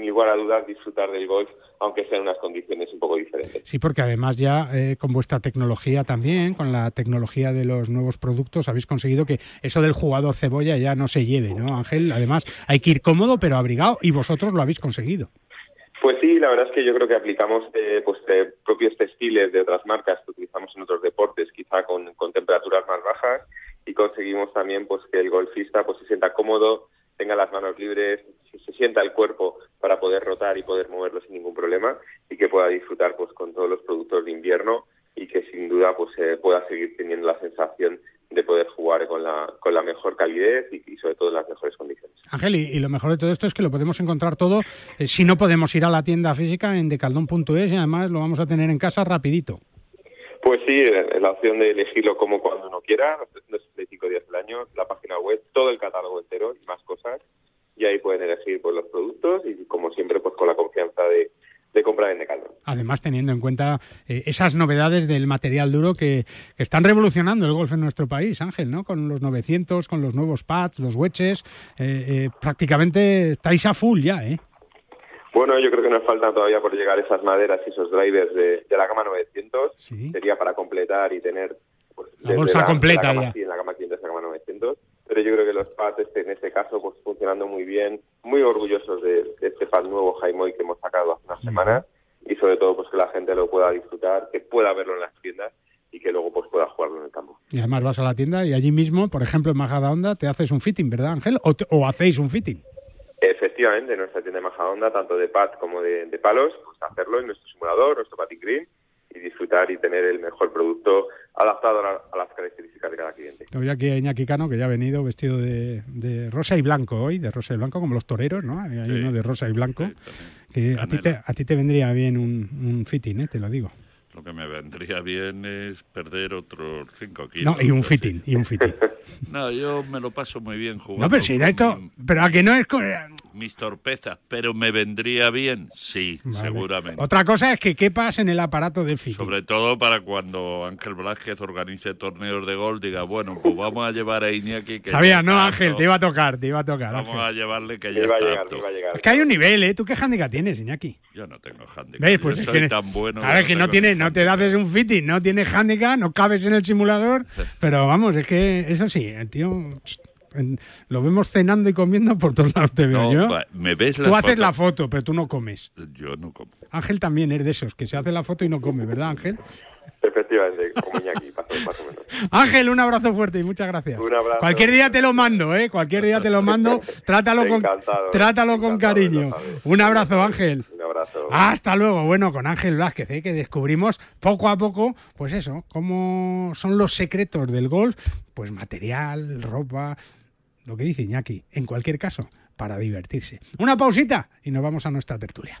Speaker 16: sin igual a dudas disfrutar del golf, aunque sean unas condiciones un poco diferentes.
Speaker 1: Sí, porque además ya eh, con vuestra tecnología también, con la tecnología de los nuevos productos, habéis conseguido que eso del jugador cebolla ya no se lleve, ¿no, Ángel? Además, hay que ir cómodo pero abrigado y vosotros lo habéis conseguido.
Speaker 16: Pues sí, la verdad es que yo creo que aplicamos eh, pues, eh, propios textiles de otras marcas que utilizamos en otros deportes, quizá con, temperaturas más bajas, y conseguimos también pues que el golfista pues se sienta cómodo, tenga las manos libres, se sienta el cuerpo para poder rotar y poder moverlo sin ningún problema y que pueda disfrutar pues con todos los productos de invierno y que sin duda pues eh, pueda seguir teniendo la sensación de poder jugar con la, con la mejor calidez y, sobre todo en las mejores condiciones.
Speaker 1: Ángel, y, lo mejor de todo esto es que lo podemos encontrar todo, eh, si no podemos ir a la tienda física en decaldón.es y además lo vamos a tener en casa rapidito.
Speaker 16: Pues sí, eh, la opción de elegirlo como cuando uno quiera, los 365 días del año, la página web, todo el catálogo entero y más cosas, y ahí pueden elegir pues, los productos y como siempre pues con la confianza de, de comprar en Decathlon.
Speaker 1: Además, teniendo en cuenta eh, esas novedades del material duro que, están revolucionando el golf en nuestro país, Ángel, ¿no? Con los 900, con los nuevos pads, los wedges, eh, eh, prácticamente estáis a full ya, ¿eh?
Speaker 16: Bueno, yo creo que nos faltan todavía por llegar esas maderas y esos drivers de, la gama 900. Sería para completar y tener...
Speaker 1: Pues, la bolsa completa ya.
Speaker 16: en la gama 500 la gama 900 pero yo creo que los pads este, en este caso pues funcionando muy bien, muy orgullosos de, este pad nuevo Jaimoy que hemos sacado hace unas semanas y sobre todo pues que la gente lo pueda disfrutar, que pueda verlo en las tiendas y que luego pues pueda jugarlo en el campo.
Speaker 1: Y además vas a la tienda y allí mismo, por ejemplo en Majadahonda, te haces un fitting, ¿verdad Ángel? ¿O, hacéis un fitting?
Speaker 16: Efectivamente, en nuestra tienda de Majadahonda, tanto de pad como de, palos, pues hacerlo en nuestro simulador, nuestro patin green y disfrutar y tener el mejor producto adaptado a, las características de cada cliente.
Speaker 1: Hoy aquí a Iñaki Cano, que ya ha venido vestido de, rosa y blanco hoy, de rosa y blanco, como los toreros, ¿no? Hay uno de rosa y blanco. que a ti, te, a ti te vendría bien un, un fitting, ¿eh? te lo digo.
Speaker 17: Lo que me vendría bien es perder otros 5 kilos.
Speaker 1: No, y un fitting, y un fitting.
Speaker 17: no, yo me lo paso muy bien jugando.
Speaker 1: No, pero si esto... Pero a que no es...
Speaker 17: Mis torpezas, pero me vendría bien, sí, seguramente.
Speaker 1: Otra cosa es que quepas en el aparato de fitting.
Speaker 17: Sobre todo para cuando Ángel Blázquez organice torneos de gol, diga, bueno, pues vamos a llevar a Iñaki que...
Speaker 1: Sabía, no, Ángel, te iba a tocar, te iba a tocar.
Speaker 17: Vamos
Speaker 1: a
Speaker 17: llevarle que ya está llegar,
Speaker 1: Es que hay un nivel, ¿eh? ¿Tú qué handicap tienes, Iñaki?
Speaker 17: Yo no tengo handicap.
Speaker 1: Pues
Speaker 17: soy tan bueno.
Speaker 1: A ver, que no, tiene, no te haces un fitting, no tienes handicap, no cabes en el simulador, pero vamos, es que eso sí, el tío lo vemos cenando y comiendo por todos lados te veo yo.
Speaker 17: Me ves
Speaker 1: tú haces la foto, pero tú no comes.
Speaker 17: Yo no como.
Speaker 1: Ángel también es de esos, que se hace la foto y no come, ¿verdad, Ángel?
Speaker 16: Efectivamente, como Iñaki, más o menos.
Speaker 1: Ángel, un abrazo fuerte y muchas gracias.
Speaker 16: Un abrazo.
Speaker 1: Cualquier día te lo mando, ¿eh? Cualquier día te lo mando. Trátalo con, trátalo con cariño. Un abrazo, Ángel.
Speaker 16: Un abrazo.
Speaker 1: Hasta luego. Bueno, con Ángel Vázquez, ¿eh? que descubrimos poco a poco, pues eso, cómo son los secretos del golf. Pues material, ropa, lo que dice Iñaki. En cualquier caso, para divertirse. Una pausita y nos vamos a nuestra tertulia.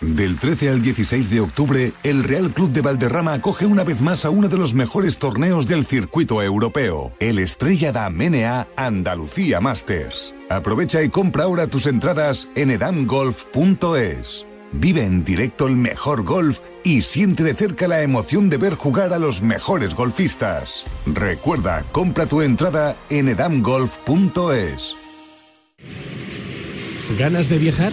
Speaker 10: Del 13 al 16 de octubre, el Real Club de Valderrama acoge una vez más a uno de los mejores torneos del circuito europeo, el Estrella da Menea Andalucía Masters. Aprovecha y compra ahora tus entradas en edamgolf.es. Vive en directo el mejor golf y siente de cerca la emoción de ver jugar a los mejores golfistas. Recuerda, compra tu entrada en edamgolf.es.
Speaker 18: ¿Ganas de viajar?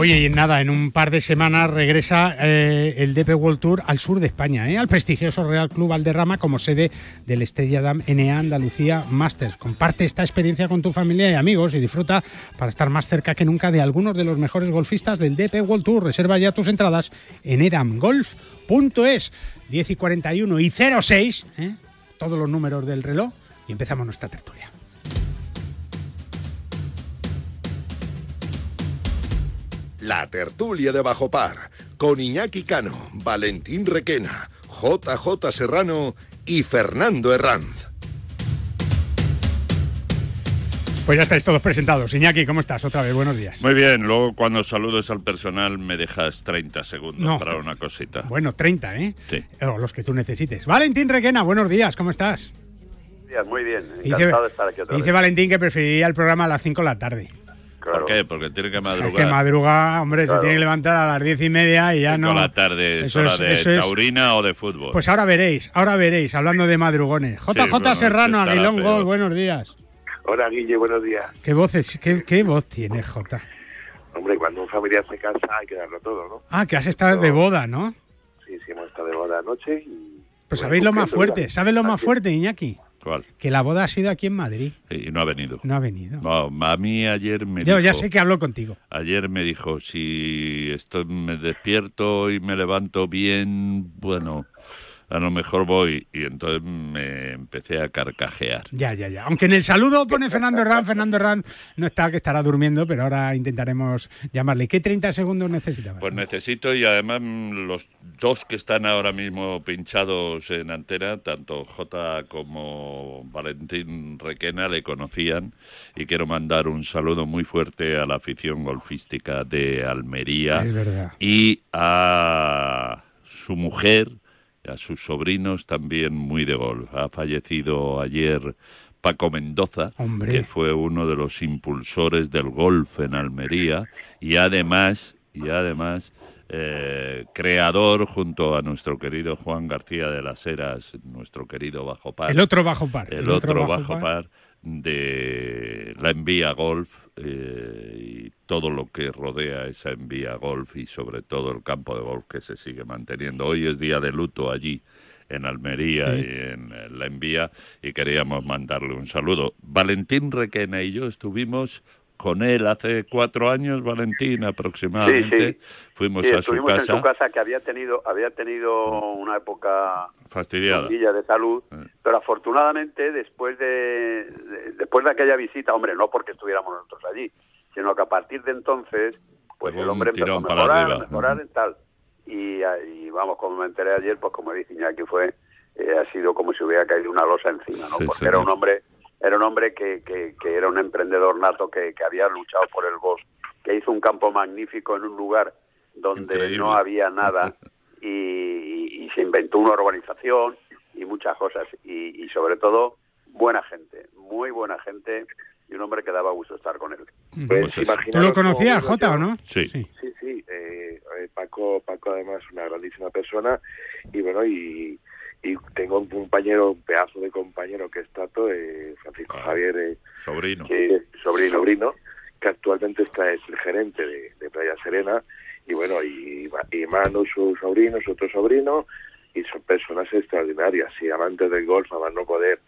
Speaker 1: Oye, y nada, en un par de semanas regresa eh, el DP World Tour al sur de España, ¿eh? al prestigioso Real Club Valderrama como sede del Estrella Dam NA Andalucía Masters. Comparte esta experiencia con tu familia y amigos y disfruta para estar más cerca que nunca de algunos de los mejores golfistas del DP World Tour. Reserva ya tus entradas en edamgolf.es 10 y 41 y 06, ¿eh? todos los números del reloj y empezamos nuestra tertulia.
Speaker 2: La tertulia de Bajo Par, con Iñaki Cano, Valentín Requena, JJ Serrano y Fernando Herranz.
Speaker 1: Pues ya estáis todos presentados. Iñaki, ¿cómo estás? Otra vez, buenos días.
Speaker 17: Muy bien, luego cuando saludes al personal me dejas 30 segundos para una cosita.
Speaker 1: Bueno, 30, ¿eh?
Speaker 17: Sí.
Speaker 1: O los que tú necesites. Valentín Requena, buenos días, ¿cómo estás?
Speaker 19: Muy bien, encantado de estar aquí otra
Speaker 1: Dice Valentín que preferiría el programa a las 5 de la tarde.
Speaker 17: ¿Por qué? Porque tiene que madrugar.
Speaker 1: Es que madruga, hombre, se tiene que levantar a las diez y media y ya no.
Speaker 17: la tarde es hora de taurina o de fútbol.
Speaker 1: Pues ahora veréis, ahora veréis, hablando de madrugones. JJ Serrano, Aguilón Gol, buenos días.
Speaker 19: Hola, Guille, buenos días.
Speaker 1: ¿Qué voces, qué, qué voz tiene J?
Speaker 19: Hombre, cuando un familiar se casa hay que darlo todo, ¿no?
Speaker 1: Ah, que has estado de boda, ¿no?
Speaker 19: Sí, sí, hemos estado de boda anoche y...
Speaker 1: Pues sabéis lo más fuerte, ¿sabes lo más fuerte, Iñaki?
Speaker 17: ¿Cuál?
Speaker 1: Que la boda ha sido aquí en Madrid.
Speaker 17: Y no ha venido.
Speaker 1: No ha venido.
Speaker 17: No, a mí ayer me
Speaker 1: Yo
Speaker 17: dijo...
Speaker 1: ya sé que habló contigo.
Speaker 17: Ayer me dijo, si estoy, me despierto y me levanto bien, bueno, a lo mejor voy. Y entonces me empecé a carcajear.
Speaker 1: Ya, ya, ya. Aunque en el saludo pone Fernando Herrán, Fernando Herrán no está, que estará durmiendo, pero ahora intentaremos llamarle. ¿Qué 30 segundos necesitabas?
Speaker 17: Pues necesito, y además los dos que están ahora mismo pinchados en antena, tanto J como Valentín Requena, le conocían. Y quiero mandar un saludo muy fuerte a la afición golfística de Almería.
Speaker 1: Es verdad.
Speaker 17: Y a su mujer, a sus sobrinos también muy de golf. Ha fallecido ayer Paco Mendoza,
Speaker 1: Hombre.
Speaker 17: que fue uno de los impulsores del golf en Almería y además, y además eh, creador junto a nuestro querido Juan García de las Heras, nuestro querido Bajo Par.
Speaker 1: El otro Bajo Par.
Speaker 17: El, otro, Bajo, Par. de la Envía Golf eh, y todo lo que rodea esa Envía Golf y sobre todo el campo de golf que se sigue manteniendo. Hoy es día de luto allí en Almería
Speaker 1: Sí.
Speaker 17: y en eh, la Envía y queríamos mandarle un saludo. Valentín Requena y yo estuvimos con él hace cuatro años, Valentín aproximadamente.
Speaker 19: Sí, sí.
Speaker 17: Fuimos
Speaker 19: Sí,
Speaker 17: a su casa.
Speaker 19: en su casa que había tenido había tenido una época
Speaker 17: Fastidiada.
Speaker 19: de salud, pero afortunadamente después de, de- después de aquella visita, hombre, no porque estuviéramos nosotros allí, sino que a partir de entonces, pues el hombre empezó a mejorar, a mejorar en tal. Y, y vamos, como me enteré ayer, pues como dice Iñaki, fue eh, ha sido como si hubiera caído una losa encima, ¿no?
Speaker 17: Sí,
Speaker 19: porque
Speaker 17: señor.
Speaker 19: era un hombre era un hombre que, que, que era un emprendedor nato que, que había luchado por el golf, que hizo un campo magnífico en un lugar donde
Speaker 17: Increíble.
Speaker 19: no había nada y, y- y se inventó una urbanización y muchas cosas y, y sobre todo buena gente, muy buena gente y un hombre que daba gusto estar con él.
Speaker 17: Pues eso.
Speaker 1: ¿Tú lo conocías, Jota, o no?
Speaker 17: Sí.
Speaker 19: Sí, sí. eh, eh, Paco, Paco además una grandísima persona y bueno y,
Speaker 20: y tengo un compañero, un pedazo de compañero que es Tato, eh, Francisco
Speaker 17: Ah.
Speaker 20: Javier, eh,
Speaker 17: Sobrino.
Speaker 20: que, sobrino, sobrino, que actualmente está es el gerente de, de Playa Serena, y bueno, y, y Manu, su sobrino, su otro sobrino, y son personas extraordinarias, y amantes del golf, a más no poder.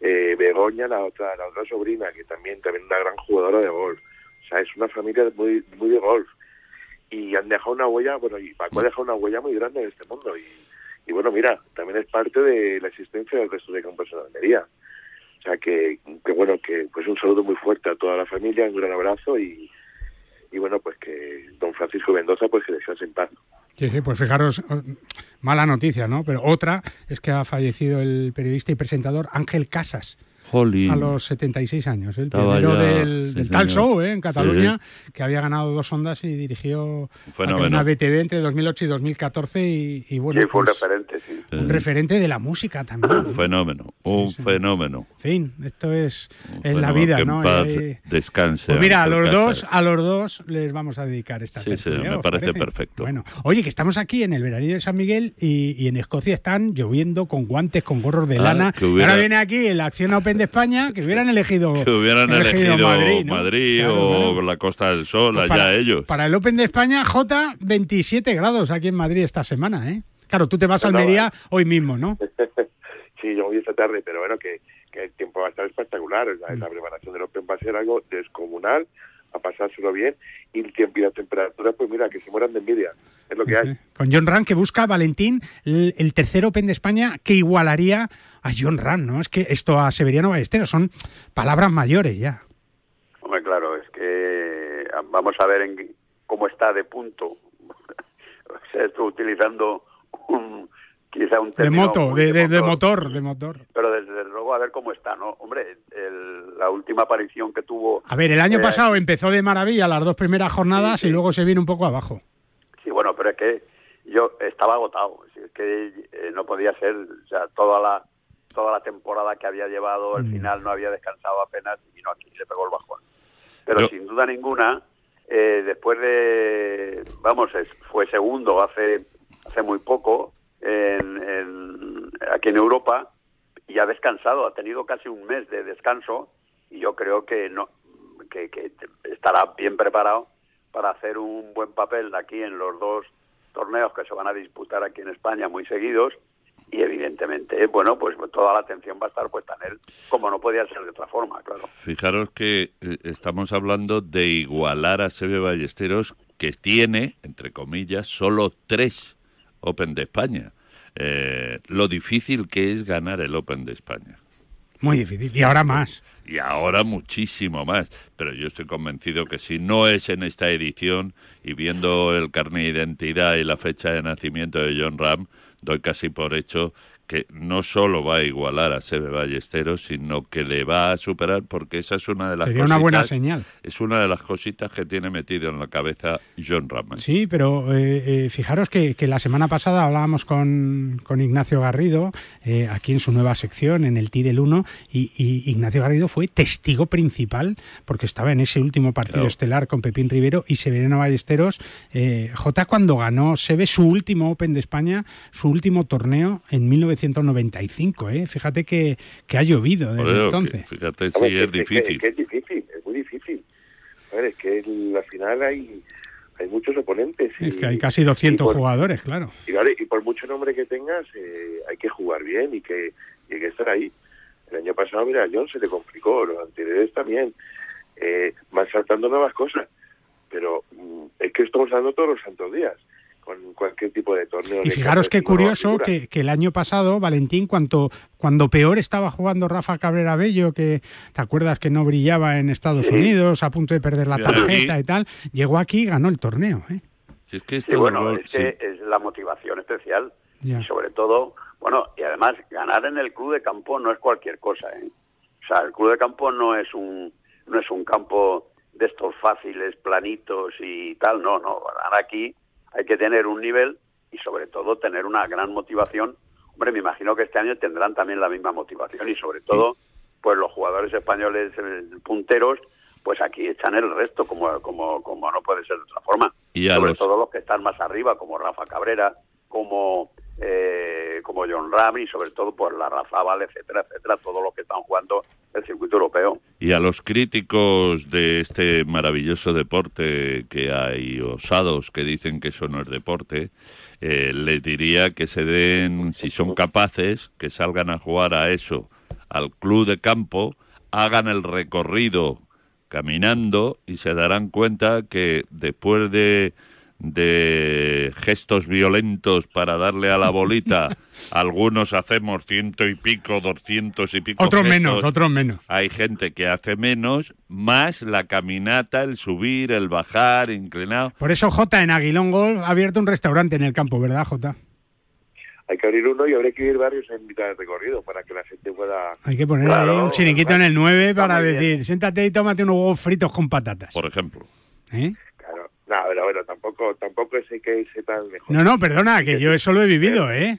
Speaker 20: Eh, Begoña, la otra, la otra sobrina, que también, también una gran jugadora de golf. O sea, es una familia muy, muy de golf. Y han dejado una huella, bueno, y Paco ha dejado una huella muy grande en este mundo. Y, bueno, mira, también es parte de la existencia del resto de campos en Almería. O sea, que, que bueno, que pues un saludo muy fuerte a toda la familia, un gran abrazo y, y bueno, pues que don Francisco Mendoza, pues que descanse en paz.
Speaker 1: Sí, sí, pues fijaros, mala noticia, ¿no? Pero otra es que ha fallecido el periodista y presentador Ángel Casas.
Speaker 17: Jolín.
Speaker 1: A los 76 años, ¿eh? el
Speaker 17: Estaba
Speaker 1: pionero
Speaker 17: ya,
Speaker 1: del,
Speaker 17: sí,
Speaker 1: del tal show ¿eh? en Cataluña, que había ganado dos ondas y dirigió cadena BTV entre 2008 y 2014 y, y bueno,
Speaker 20: sí, fue un
Speaker 1: pues,
Speaker 20: referente, sí.
Speaker 1: un referente de la música también.
Speaker 17: Un fenómeno, un fenómeno.
Speaker 1: En fin, esto es en
Speaker 17: Bueno,
Speaker 1: la vida,
Speaker 17: en
Speaker 1: ¿no?
Speaker 17: paz
Speaker 1: hay-
Speaker 17: descanse.
Speaker 1: Pues mira, a los dos, a los dos les vamos a dedicar esta
Speaker 17: Sí, me
Speaker 1: ¿os
Speaker 17: parece perfecto.
Speaker 1: Bueno, oye, que estamos aquí en el veranillo de San Miguel y, y en Escocia están lloviendo con guantes, con gorros de
Speaker 17: Ah,
Speaker 1: lana.
Speaker 17: hubiera-
Speaker 1: Ahora viene aquí la Acción Open de España, que hubieran elegido,
Speaker 17: Que hubieran elegido Madrid,
Speaker 1: Madrid, ¿no? Claro,
Speaker 17: o
Speaker 1: claro.
Speaker 17: la Costa del Sol,
Speaker 1: Pues
Speaker 17: allá
Speaker 1: para,
Speaker 17: ellos.
Speaker 1: Para el Open de España, J, 27 grados aquí en Madrid esta semana, ¿eh? Claro, tú te vas a
Speaker 20: no,
Speaker 1: Almería hoy mismo, ¿no?
Speaker 20: sí, yo voy esta tarde, pero bueno, que, que el tiempo va a estar espectacular. Sea, La preparación del Open va a ser algo descomunal, a pasárselo bien, y el tiempo y la temperatura, pues mira, que se mueran de envidia. Es lo que hay.
Speaker 1: Con John Ram que busca Valentín el, el tercer Open de España que igualaría a John Ram, ¿no? Es que esto a Severiano Ballesteros son palabras mayores ya.
Speaker 19: Hombre, claro, es que ah, vamos a ver en, cómo está de punto. Se está utilizando un, quizá un
Speaker 1: De
Speaker 19: término
Speaker 1: moto, de, de- de
Speaker 19: motor,
Speaker 1: de motor.
Speaker 19: pero desde luego a ver cómo está, ¿no? Hombre, el- la última aparición que tuvo...
Speaker 1: A ver, el año
Speaker 19: eh,
Speaker 1: pasado empezó de maravilla las dos primeras jornadas y luego se viene un poco abajo.
Speaker 19: Sí, bueno, pero es que yo estaba agotado, es que eh, no podía ser, o sea, toda la toda la temporada que había llevado, al final no había descansado apenas y vino aquí y le pegó el bajón. Pero sin duda ninguna, eh, después de, vamos, es- fue segundo hace hace muy poco en, aquí en Europa y ha descansado, ha tenido casi un mes de descanso y yo creo que no que estará bien preparado para hacer un buen papel aquí en los dos torneos que se van a disputar aquí en España muy seguidos y evidentemente, bueno, pues toda la atención va a estar puesta en él, como no podía ser de otra forma, claro.
Speaker 17: Fijaros que eh, estamos hablando de igualar a Sebe Ballesteros, que tiene, entre comillas, solo tres Open de España. Eh, lo difícil que es ganar el Open de España.
Speaker 1: Muy difícil. Y ahora más.
Speaker 17: Y ahora muchísimo más. Pero yo estoy convencido que si no es en esta edición y viendo el carnet de identidad y la fecha de nacimiento de John Ram, doy casi por hecho que no solo va a igualar a Sebe Ballesteros, sino que le va a superar porque esa es una de las
Speaker 1: Sería una buena
Speaker 17: cositas-
Speaker 1: señal.
Speaker 17: Es una de las cositas que tiene metido en la cabeza John Ram. ¿eh?
Speaker 1: Sí, pero eh, eh, fijaros que, que la semana pasada hablábamos con, con Ignacio Garrido, eh, aquí en su nueva sección, en el TI del 1, y, y Ignacio Garrido fue testigo principal, porque estaba en ese último partido
Speaker 17: Claro.
Speaker 1: estelar con Pepín Rivero y Severino Ballesteros. Eh, J cuando ganó Sebe su último Open de España, su último torneo en 1995. ¿eh? Fíjate que, que ha llovido desde entonces.
Speaker 17: que fíjate si es
Speaker 20: que-
Speaker 17: difícil.
Speaker 20: Que, es difícil, es muy difícil. A ver, es que en la final hay, hay muchos oponentes.
Speaker 1: Es
Speaker 20: y-
Speaker 1: que hay casi 200
Speaker 20: y por-
Speaker 1: jugadores, claro.
Speaker 20: Y, vale, y por mucho nombre que tengas, eh, hay que jugar bien y que, y hay que estar ahí. El año pasado, mira, a John se le complicó, los anteriores también. Eh, van saltando nuevas cosas. Pero mm, es que estamos hablando todos los santos días, con cualquier tipo de torneo.
Speaker 1: Y fijaros qué curioso que, que el año pasado, Valentín, cuanto, cuando peor estaba jugando Rafa Cabrera Bello, que te acuerdas que no brillaba en Estados
Speaker 19: Sí.
Speaker 1: Unidos, a punto de perder la tarjeta y tal, llegó aquí y ganó el torneo. ¿eh?
Speaker 17: Si es que
Speaker 19: Sí, bueno,
Speaker 17: no-
Speaker 19: es
Speaker 17: sí.
Speaker 19: que es la motivación especial
Speaker 1: Ya.
Speaker 19: y sobre todo, bueno, y además ganar en el club de campo no es cualquier cosa, ¿eh? O sea, el club de campo no es un no es un campo de estos fáciles, planitos y tal, no, no, ganar aquí hay que tener un nivel y sobre todo tener una gran motivación. Hombre, me imagino que este año tendrán también la misma motivación y sobre todo, pues los jugadores españoles eh, punteros, pues aquí echan el resto como como como no puede ser de otra forma
Speaker 17: Y
Speaker 19: sobre
Speaker 17: los-
Speaker 19: todo los que están más arriba, como Rafa Cabrera, como eh, como John Ram y sobre todo por la Razábal, etcétera, etcétera, todos los que están jugando el circuito europeo.
Speaker 17: Y a los críticos de este maravilloso deporte que hay osados que dicen que eso no es deporte, eh, les diría que se den, si son capaces, que salgan a jugar a eso, al club de campo, hagan el recorrido caminando y se darán cuenta que después de de gestos violentos para darle a la bolita. Algunos hacemos ciento y pico, doscientos y pico.
Speaker 1: Otros
Speaker 17: gestos.
Speaker 1: menos, otros menos.
Speaker 17: Hay gente que hace menos, más la caminata, el subir, el bajar, inclinado.
Speaker 1: Por eso Jota en Aguilón Golf ha abierto un restaurante en el campo, ¿verdad, Jota?
Speaker 20: Hay que abrir uno y habría que ir varios en mitad del recorrido para que la gente pueda...
Speaker 1: Hay que poner ahí un chiniquito en el 9 para decir, siéntate y tómate unos huevos fritos con patatas.
Speaker 17: Por ejemplo.
Speaker 1: ¿Eh?
Speaker 20: No, pero bueno, tampoco, tampoco ese que ese tan mejor.
Speaker 1: No, no, perdona, que yo eso lo he vivido, ¿eh?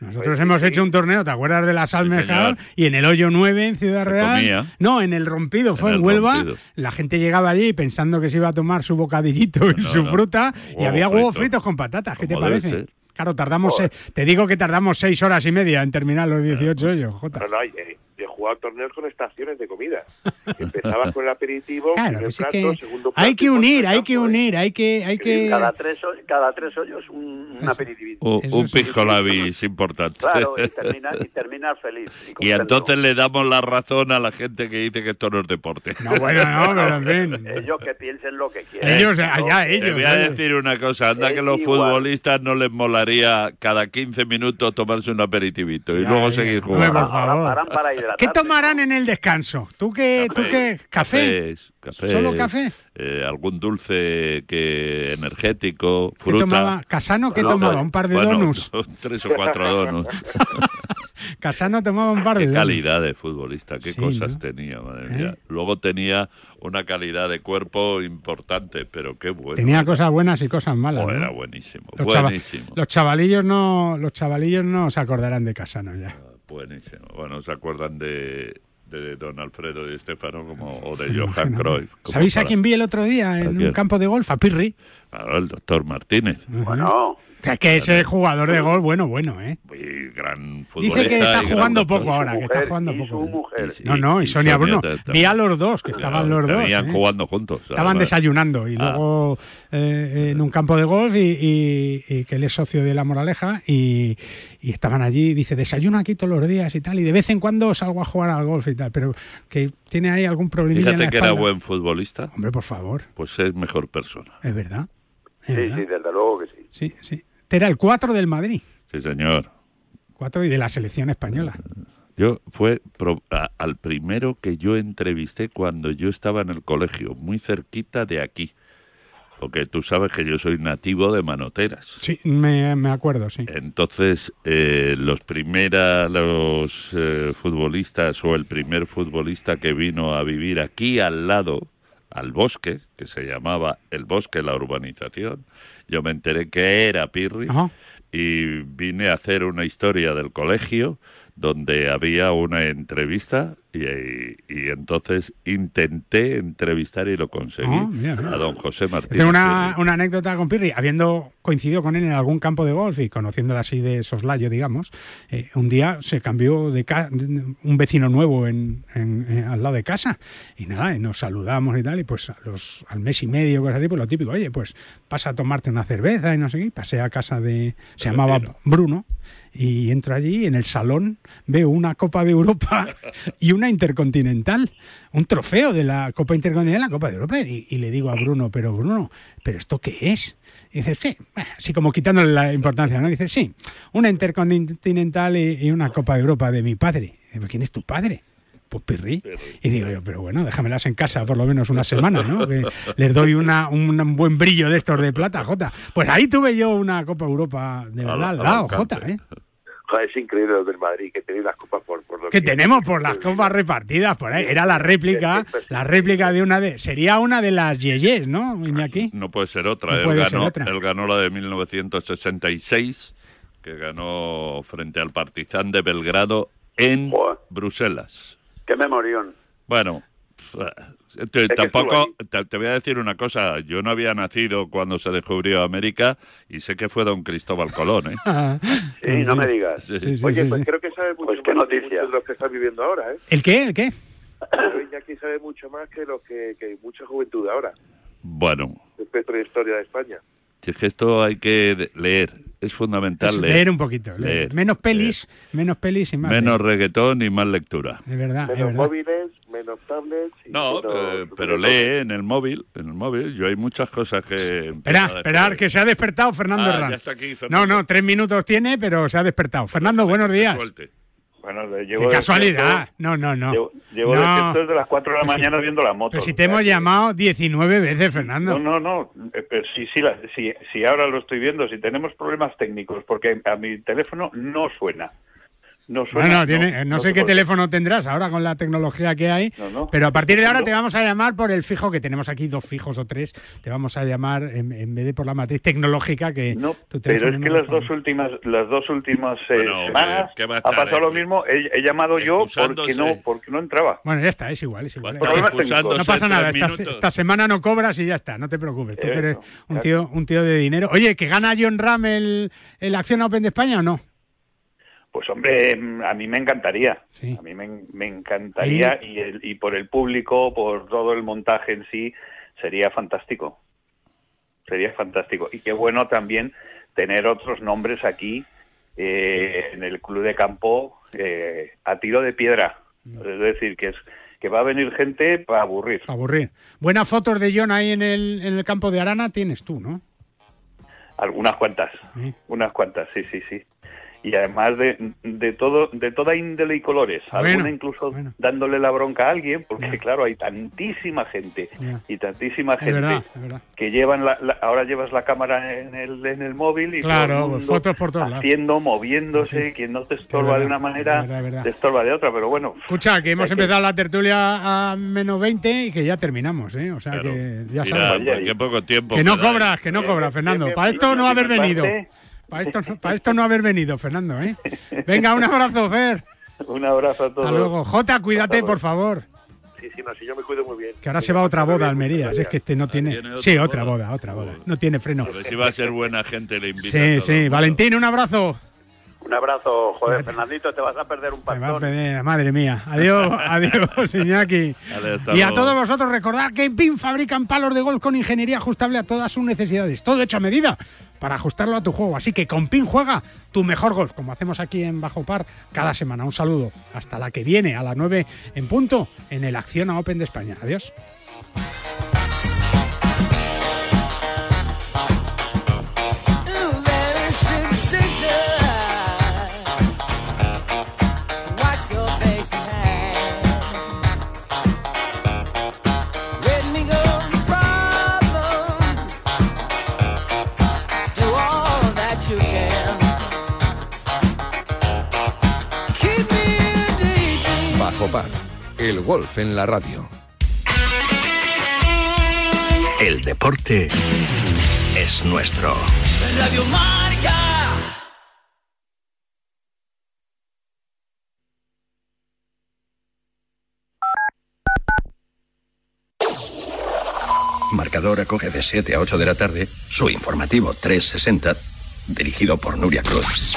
Speaker 1: Nosotros hemos hecho un torneo, ¿te acuerdas de la Salmejal? Y en el hoyo 9 en Ciudad Real.
Speaker 17: comía.
Speaker 1: No, en el rompido, fue
Speaker 17: En
Speaker 1: en,
Speaker 17: el
Speaker 1: Huelva.
Speaker 17: rompido.
Speaker 1: La gente llegaba allí pensando que se iba a tomar su bocadillito y
Speaker 17: No,
Speaker 1: su
Speaker 17: no.
Speaker 1: fruta. y había huevos
Speaker 17: frito.
Speaker 1: fritos con patatas. ¿Qué te parece?
Speaker 17: ser.
Speaker 1: Claro, tardamos. Se- te digo que tardamos seis horas y media en terminar los 18 hoyos, Jota.
Speaker 20: No, no, eh, jugado torneos con estaciones de comida. Empezabas con el aperitivo,
Speaker 1: Claro,
Speaker 20: primer
Speaker 1: pues es
Speaker 20: plato,
Speaker 1: que
Speaker 20: segundo plato.
Speaker 1: hay que unir, hay
Speaker 20: campo,
Speaker 1: que unir, hay que, hay que.
Speaker 19: Cada tres, cada tres hoyos un, un aperitivito.
Speaker 17: Un, pisco labis importante.
Speaker 19: Claro, y terminar, y terminar feliz. y
Speaker 17: Y entonces le damos la razón a la gente que dice que esto no es deporte.
Speaker 1: No, bueno, no, pero en fin.
Speaker 19: Ellos que piensen lo que quieran.
Speaker 1: Ellos, allá
Speaker 17: Te
Speaker 1: ellos.
Speaker 17: voy a decir una cosa, anda
Speaker 19: Es
Speaker 17: que los
Speaker 19: igual.
Speaker 17: futbolistas no les molaría cada 15 minutos tomarse un aperitivito y
Speaker 1: Ya,
Speaker 17: luego
Speaker 1: ya.
Speaker 17: seguir jugando.
Speaker 1: por favor.
Speaker 19: Harán para hidratarse.
Speaker 1: ¿Qué tomarán en el descanso? ¿Tú qué? ¿Tú qué? ¿Café?
Speaker 17: Cafés, cafés,
Speaker 1: ¿Solo café?
Speaker 17: eh, algún dulce que energético,
Speaker 1: ¿Qué
Speaker 17: fruta.
Speaker 1: tomaba? ¿Casano qué
Speaker 17: No,
Speaker 1: tomaba? ¿Un par de
Speaker 17: bueno,
Speaker 1: donuts?
Speaker 17: Tres o cuatro donuts.
Speaker 1: Casano tomaba un par de
Speaker 17: Qué calidad de futbolista, qué
Speaker 1: Sí,
Speaker 17: cosas
Speaker 1: ¿no?
Speaker 17: tenía, madre
Speaker 1: ¿Eh?
Speaker 17: mía. Luego tenía una calidad de cuerpo importante, pero qué bueno.
Speaker 1: Tenía cosas buenas y cosas malas.
Speaker 17: Era buenísimo,
Speaker 1: Los,
Speaker 17: buenísimo.
Speaker 1: los chavalillos no, los chavalillos no se acordarán de Casano ya.
Speaker 17: Buenísimo. Bueno, ¿se acuerdan de, de don Alfredo Di Stefano como, o de Johan
Speaker 1: no.
Speaker 17: Cruyff?
Speaker 1: ¿Sabéis a quién vi el otro día en un campo de golf? A Pirri.
Speaker 17: Claro, el doctor Martínez.
Speaker 19: Bueno,
Speaker 1: Que, que ese jugador de golf, bueno, bueno, ¿eh?
Speaker 17: Muy gran futbolista.
Speaker 1: Dice que está
Speaker 17: y
Speaker 1: jugando
Speaker 17: doctor.
Speaker 1: poco ahora, que está jugando
Speaker 19: y
Speaker 1: poco.
Speaker 19: su mujer.
Speaker 1: No, no, y Sonia Bruno. Vi a los dos, que estaban los dos.
Speaker 17: Venían
Speaker 1: ¿eh?
Speaker 17: jugando juntos.
Speaker 1: Estaban
Speaker 17: además.
Speaker 1: desayunando y
Speaker 17: Ah.
Speaker 1: luego eh, en un campo de golf y, y- y que él es socio de La Moraleja y, y estaban allí, dice, desayuno aquí todos los días y tal, y de vez en cuando salgo a jugar al golf y tal, pero que tiene ahí algún problemilla en
Speaker 17: Fíjate
Speaker 1: la
Speaker 17: que era
Speaker 1: espalda.
Speaker 17: buen futbolista,
Speaker 1: Hombre, por favor,
Speaker 17: pues es mejor persona.
Speaker 1: es verdad. Es
Speaker 19: sí,
Speaker 1: verdad.
Speaker 19: sí, desde luego que sí.
Speaker 1: Sí, sí. Era el 4 del Madrid,
Speaker 17: Sí, señor.
Speaker 1: 4 y de la selección española.
Speaker 17: Yo fue pro- a- al primero que yo entrevisté cuando yo estaba en el colegio, muy cerquita de aquí. Porque tú sabes que yo soy nativo de Manoteras.
Speaker 1: Sí, me, me acuerdo, sí.
Speaker 17: Entonces, eh, los primera, los eh, futbolistas o el primer futbolista que vino a vivir aquí al lado, al bosque, que se llamaba el bosque, la urbanización, yo me enteré que era Pirri
Speaker 1: Ajá.
Speaker 17: y vine a hacer una historia del colegio donde había una entrevista y, y entonces intenté entrevistar y lo conseguí
Speaker 1: Ah, mira, mira.
Speaker 17: a don José Martínez.
Speaker 1: Tengo una, una anécdota con Pirri, habiendo coincidido con él en algún campo de golf y conociéndolo así de soslayo, digamos, eh, un día se cambió de, ca- un vecino nuevo en, en- eh, al lado de casa y nada, y nos saludamos y tal, y pues a los, al mes y medio, cosas así, pues lo típico, oye, pues pasa a tomarte una cerveza y no sé qué, pasé a casa de, se
Speaker 17: El
Speaker 1: llamaba
Speaker 17: vecino.
Speaker 1: Bruno, y entro allí en el salón veo una Copa de Europa y una Intercontinental, un trofeo de la Copa Intercontinental, la Copa de Europa, y, y le digo a Bruno, pero Bruno, ¿pero esto qué es? Y dice, sí, así como quitándole la importancia, ¿no? Dice, sí, una Intercontinental y, y una Copa de Europa de mi padre. Y ¿quién es tu padre? Pues Pirri. Y digo yo, pero bueno, déjamelas en casa por lo menos una semana, ¿no? Que les doy una, un, buen brillo de estos de plata, Jota. Pues ahí tuve yo una Copa Europa de verdad al lado, Jota, ¿eh?
Speaker 20: Es increíble lo del Madrid, que tenéis las copas por, por
Speaker 1: que tenemos por las copas repartidas por ahí. Era la réplica, la réplica de una de. Sería una de las Yeyes, ¿no, Iñaki?
Speaker 17: No puede ser otra.
Speaker 1: No
Speaker 17: él,
Speaker 1: puede ser
Speaker 17: ganó,
Speaker 1: otra.
Speaker 17: él ganó la de 1966, que ganó frente al Partizan de Belgrado en Bruselas.
Speaker 19: Qué memorión.
Speaker 17: Bueno, Te- tampoco, te, te voy a decir una cosa, yo no había nacido cuando se descubrió América y sé que fue don Cristóbal Colón, ¿eh?
Speaker 19: Sí, no me digas.
Speaker 17: Sí, sí.
Speaker 20: Oye,
Speaker 17: sí,
Speaker 20: pues
Speaker 17: sí.
Speaker 20: creo que sabe mucho
Speaker 19: Pues qué
Speaker 20: más que
Speaker 19: noticia.
Speaker 20: muchos de los que están viviendo ahora, ¿eh?
Speaker 1: ¿El qué? ¿El qué?
Speaker 20: Iñaki sabe mucho más que lo que, que mucha juventud ahora
Speaker 17: Bueno,
Speaker 20: respecto a la historia de España.
Speaker 17: si es que esto hay que leer, es fundamental
Speaker 1: Es
Speaker 17: leer.
Speaker 1: leer un poquito. leer.
Speaker 17: Leer,
Speaker 1: Menos pelis, menos pelis y más.
Speaker 17: Menos
Speaker 1: leer.
Speaker 17: reggaetón y más lectura.
Speaker 1: De verdad,
Speaker 20: Menos
Speaker 1: verdad.
Speaker 20: móviles, menos tablets. Y
Speaker 17: No,
Speaker 20: menos-
Speaker 17: eh, pero lee en el móvil, en el móvil. Yo hay muchas cosas que...
Speaker 1: Espera, esperar, que se ha despertado Fernando
Speaker 17: Ah,
Speaker 1: Herranz.
Speaker 17: ya está aquí
Speaker 1: No,
Speaker 17: Fernando.
Speaker 1: no, tres minutos tiene, pero se ha despertado. Fernando, buenos días.
Speaker 21: Bueno,
Speaker 1: Qué
Speaker 21: llevo
Speaker 1: casualidad. No, no, no.
Speaker 21: Llevo, llevo
Speaker 1: No.
Speaker 21: desde las 4 de la
Speaker 1: Pues
Speaker 21: mañana viendo la moto.
Speaker 1: Pero si te hemos llamado 19 veces, Fernando.
Speaker 21: No, no, no. eh, pero sí, la- sí, sí, ahora lo estoy viendo. Si tenemos problemas técnicos, porque a mi teléfono no suena. No suena.
Speaker 1: Tiene, no, sé
Speaker 21: sé
Speaker 1: qué teléfono tendrás ahora con la tecnología que hay,
Speaker 21: No, no.
Speaker 1: pero a partir de ahora
Speaker 21: No.
Speaker 1: te vamos a llamar por el fijo que tenemos aquí, dos fijos o tres, te vamos a llamar en, en vez de por la matriz tecnológica que tu
Speaker 21: Pero es que
Speaker 1: no
Speaker 21: las dos últimas, las dos últimas eh,
Speaker 17: Bueno,
Speaker 21: semaas
Speaker 17: ¿qué va a
Speaker 21: ha pasado
Speaker 17: eh?
Speaker 21: lo mismo. He, he llamado yo porque no, porque no entraba.
Speaker 1: Bueno, ya está, es igual, es igual. No pasa nada, esta, semana no cobras y ya está, no te preocupes. Tú que
Speaker 21: Eso,
Speaker 1: eres un
Speaker 21: claro.
Speaker 1: tío, un tío de dinero. Oye, ¿que gana John Ram el, el Acción Open de España o no?
Speaker 21: Pues hombre, mm, a mí me encantaría. A mí me, me encantaría y, el- y por el público, por todo el montaje en sí, sería fantástico. Sería fantástico. Y qué bueno también tener otros nombres aquí eh, en el club de campo eh, a tiro de piedra. Es decir, que es que va a venir gente para aburrir.
Speaker 1: Aburrir. Buenas fotos de John ahí en el, en el campo de Arana tienes tú, ¿no?
Speaker 21: Algunas cuantas, unas cuantas, sí, sí, sí. Y además de, de todo, de toda índole y colores.
Speaker 1: Bueno,
Speaker 21: Alguna incluso dándole la bronca a alguien, porque claro, hay tantísima gente y tantísima
Speaker 1: Es
Speaker 21: gente
Speaker 1: verdad, es verdad.
Speaker 21: que llevan la, la- ahora llevas la cámara en el, en el móvil y
Speaker 1: Claro,
Speaker 21: todo el mundo
Speaker 1: fotos por todos lados.
Speaker 21: haciendo, moviéndose, quien no te estorba
Speaker 1: verdad,
Speaker 21: de una manera, te estorba de otra, pero bueno.
Speaker 1: Escucha, que hemos
Speaker 21: que-
Speaker 1: empezado la tertulia a menos 20 y que ya terminamos, ¿eh? O sea que ya
Speaker 17: Mira,
Speaker 1: sabes.
Speaker 17: pues qué poco tiempo.
Speaker 1: Que no cobras, que no cobras, Fernando. Para esto no haber venido. Para esto, no- para esto no haber venido, Fernando, ¿eh? Venga, un abrazo, Fer.
Speaker 21: Un abrazo a todos.
Speaker 1: Hasta luego. Jota, cuídate, por favor.
Speaker 20: Sí, sí, no, sí, yo me cuido muy bien.
Speaker 1: Que ahora se va a otra boda a Almería. Si es que este no tiene...
Speaker 17: ¿Tiene
Speaker 1: Sí, otra
Speaker 17: boda?
Speaker 1: boda, otra boda. No tiene freno.
Speaker 17: A ver si va a ser buena gente, le invita.
Speaker 1: Sí, sí. Valentín, un abrazo.
Speaker 19: Un abrazo, joder, Fernandito, te vas a perder un
Speaker 1: Me va a
Speaker 19: pastón.
Speaker 1: pedir- madre mía. Adiós, adiós, Iñaki.
Speaker 17: Hasta
Speaker 1: Y a todos vosotros recordad que en PIN fabrican palos de golf con ingeniería ajustable a todas sus necesidades. Todo hecho a medida para ajustarlo a tu juego. Así que con PIN juega tu mejor golf, como hacemos aquí en Bajo Par cada semana. Un saludo. Hasta la que viene, a las 9 en punto, en el Acciona Open de España. Adiós.
Speaker 2: Par, el golf en la radio.
Speaker 3: El deporte es nuestro.
Speaker 22: Radio Marca.
Speaker 3: Marcador acoge de 7 a 8 de la tarde su informativo 360, dirigido por Nuria Cruz.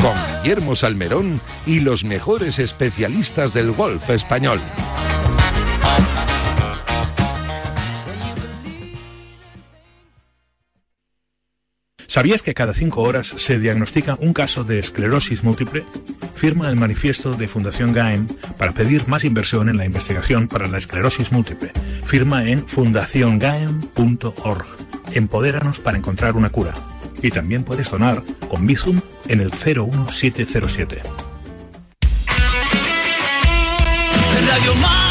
Speaker 2: Con Guillermo Salmerón y los mejores especialistas del golf español.
Speaker 23: ¿Sabías que cada cinco horas se diagnostica un caso de esclerosis múltiple? Firma el manifiesto de Fundación GAEM para pedir más inversión en la investigación para la esclerosis múltiple. Firma en fundaciongaem.org. Empodéranos para encontrar una cura. Y también puedes donar con Bizum en el 01707.
Speaker 22: Radio Mar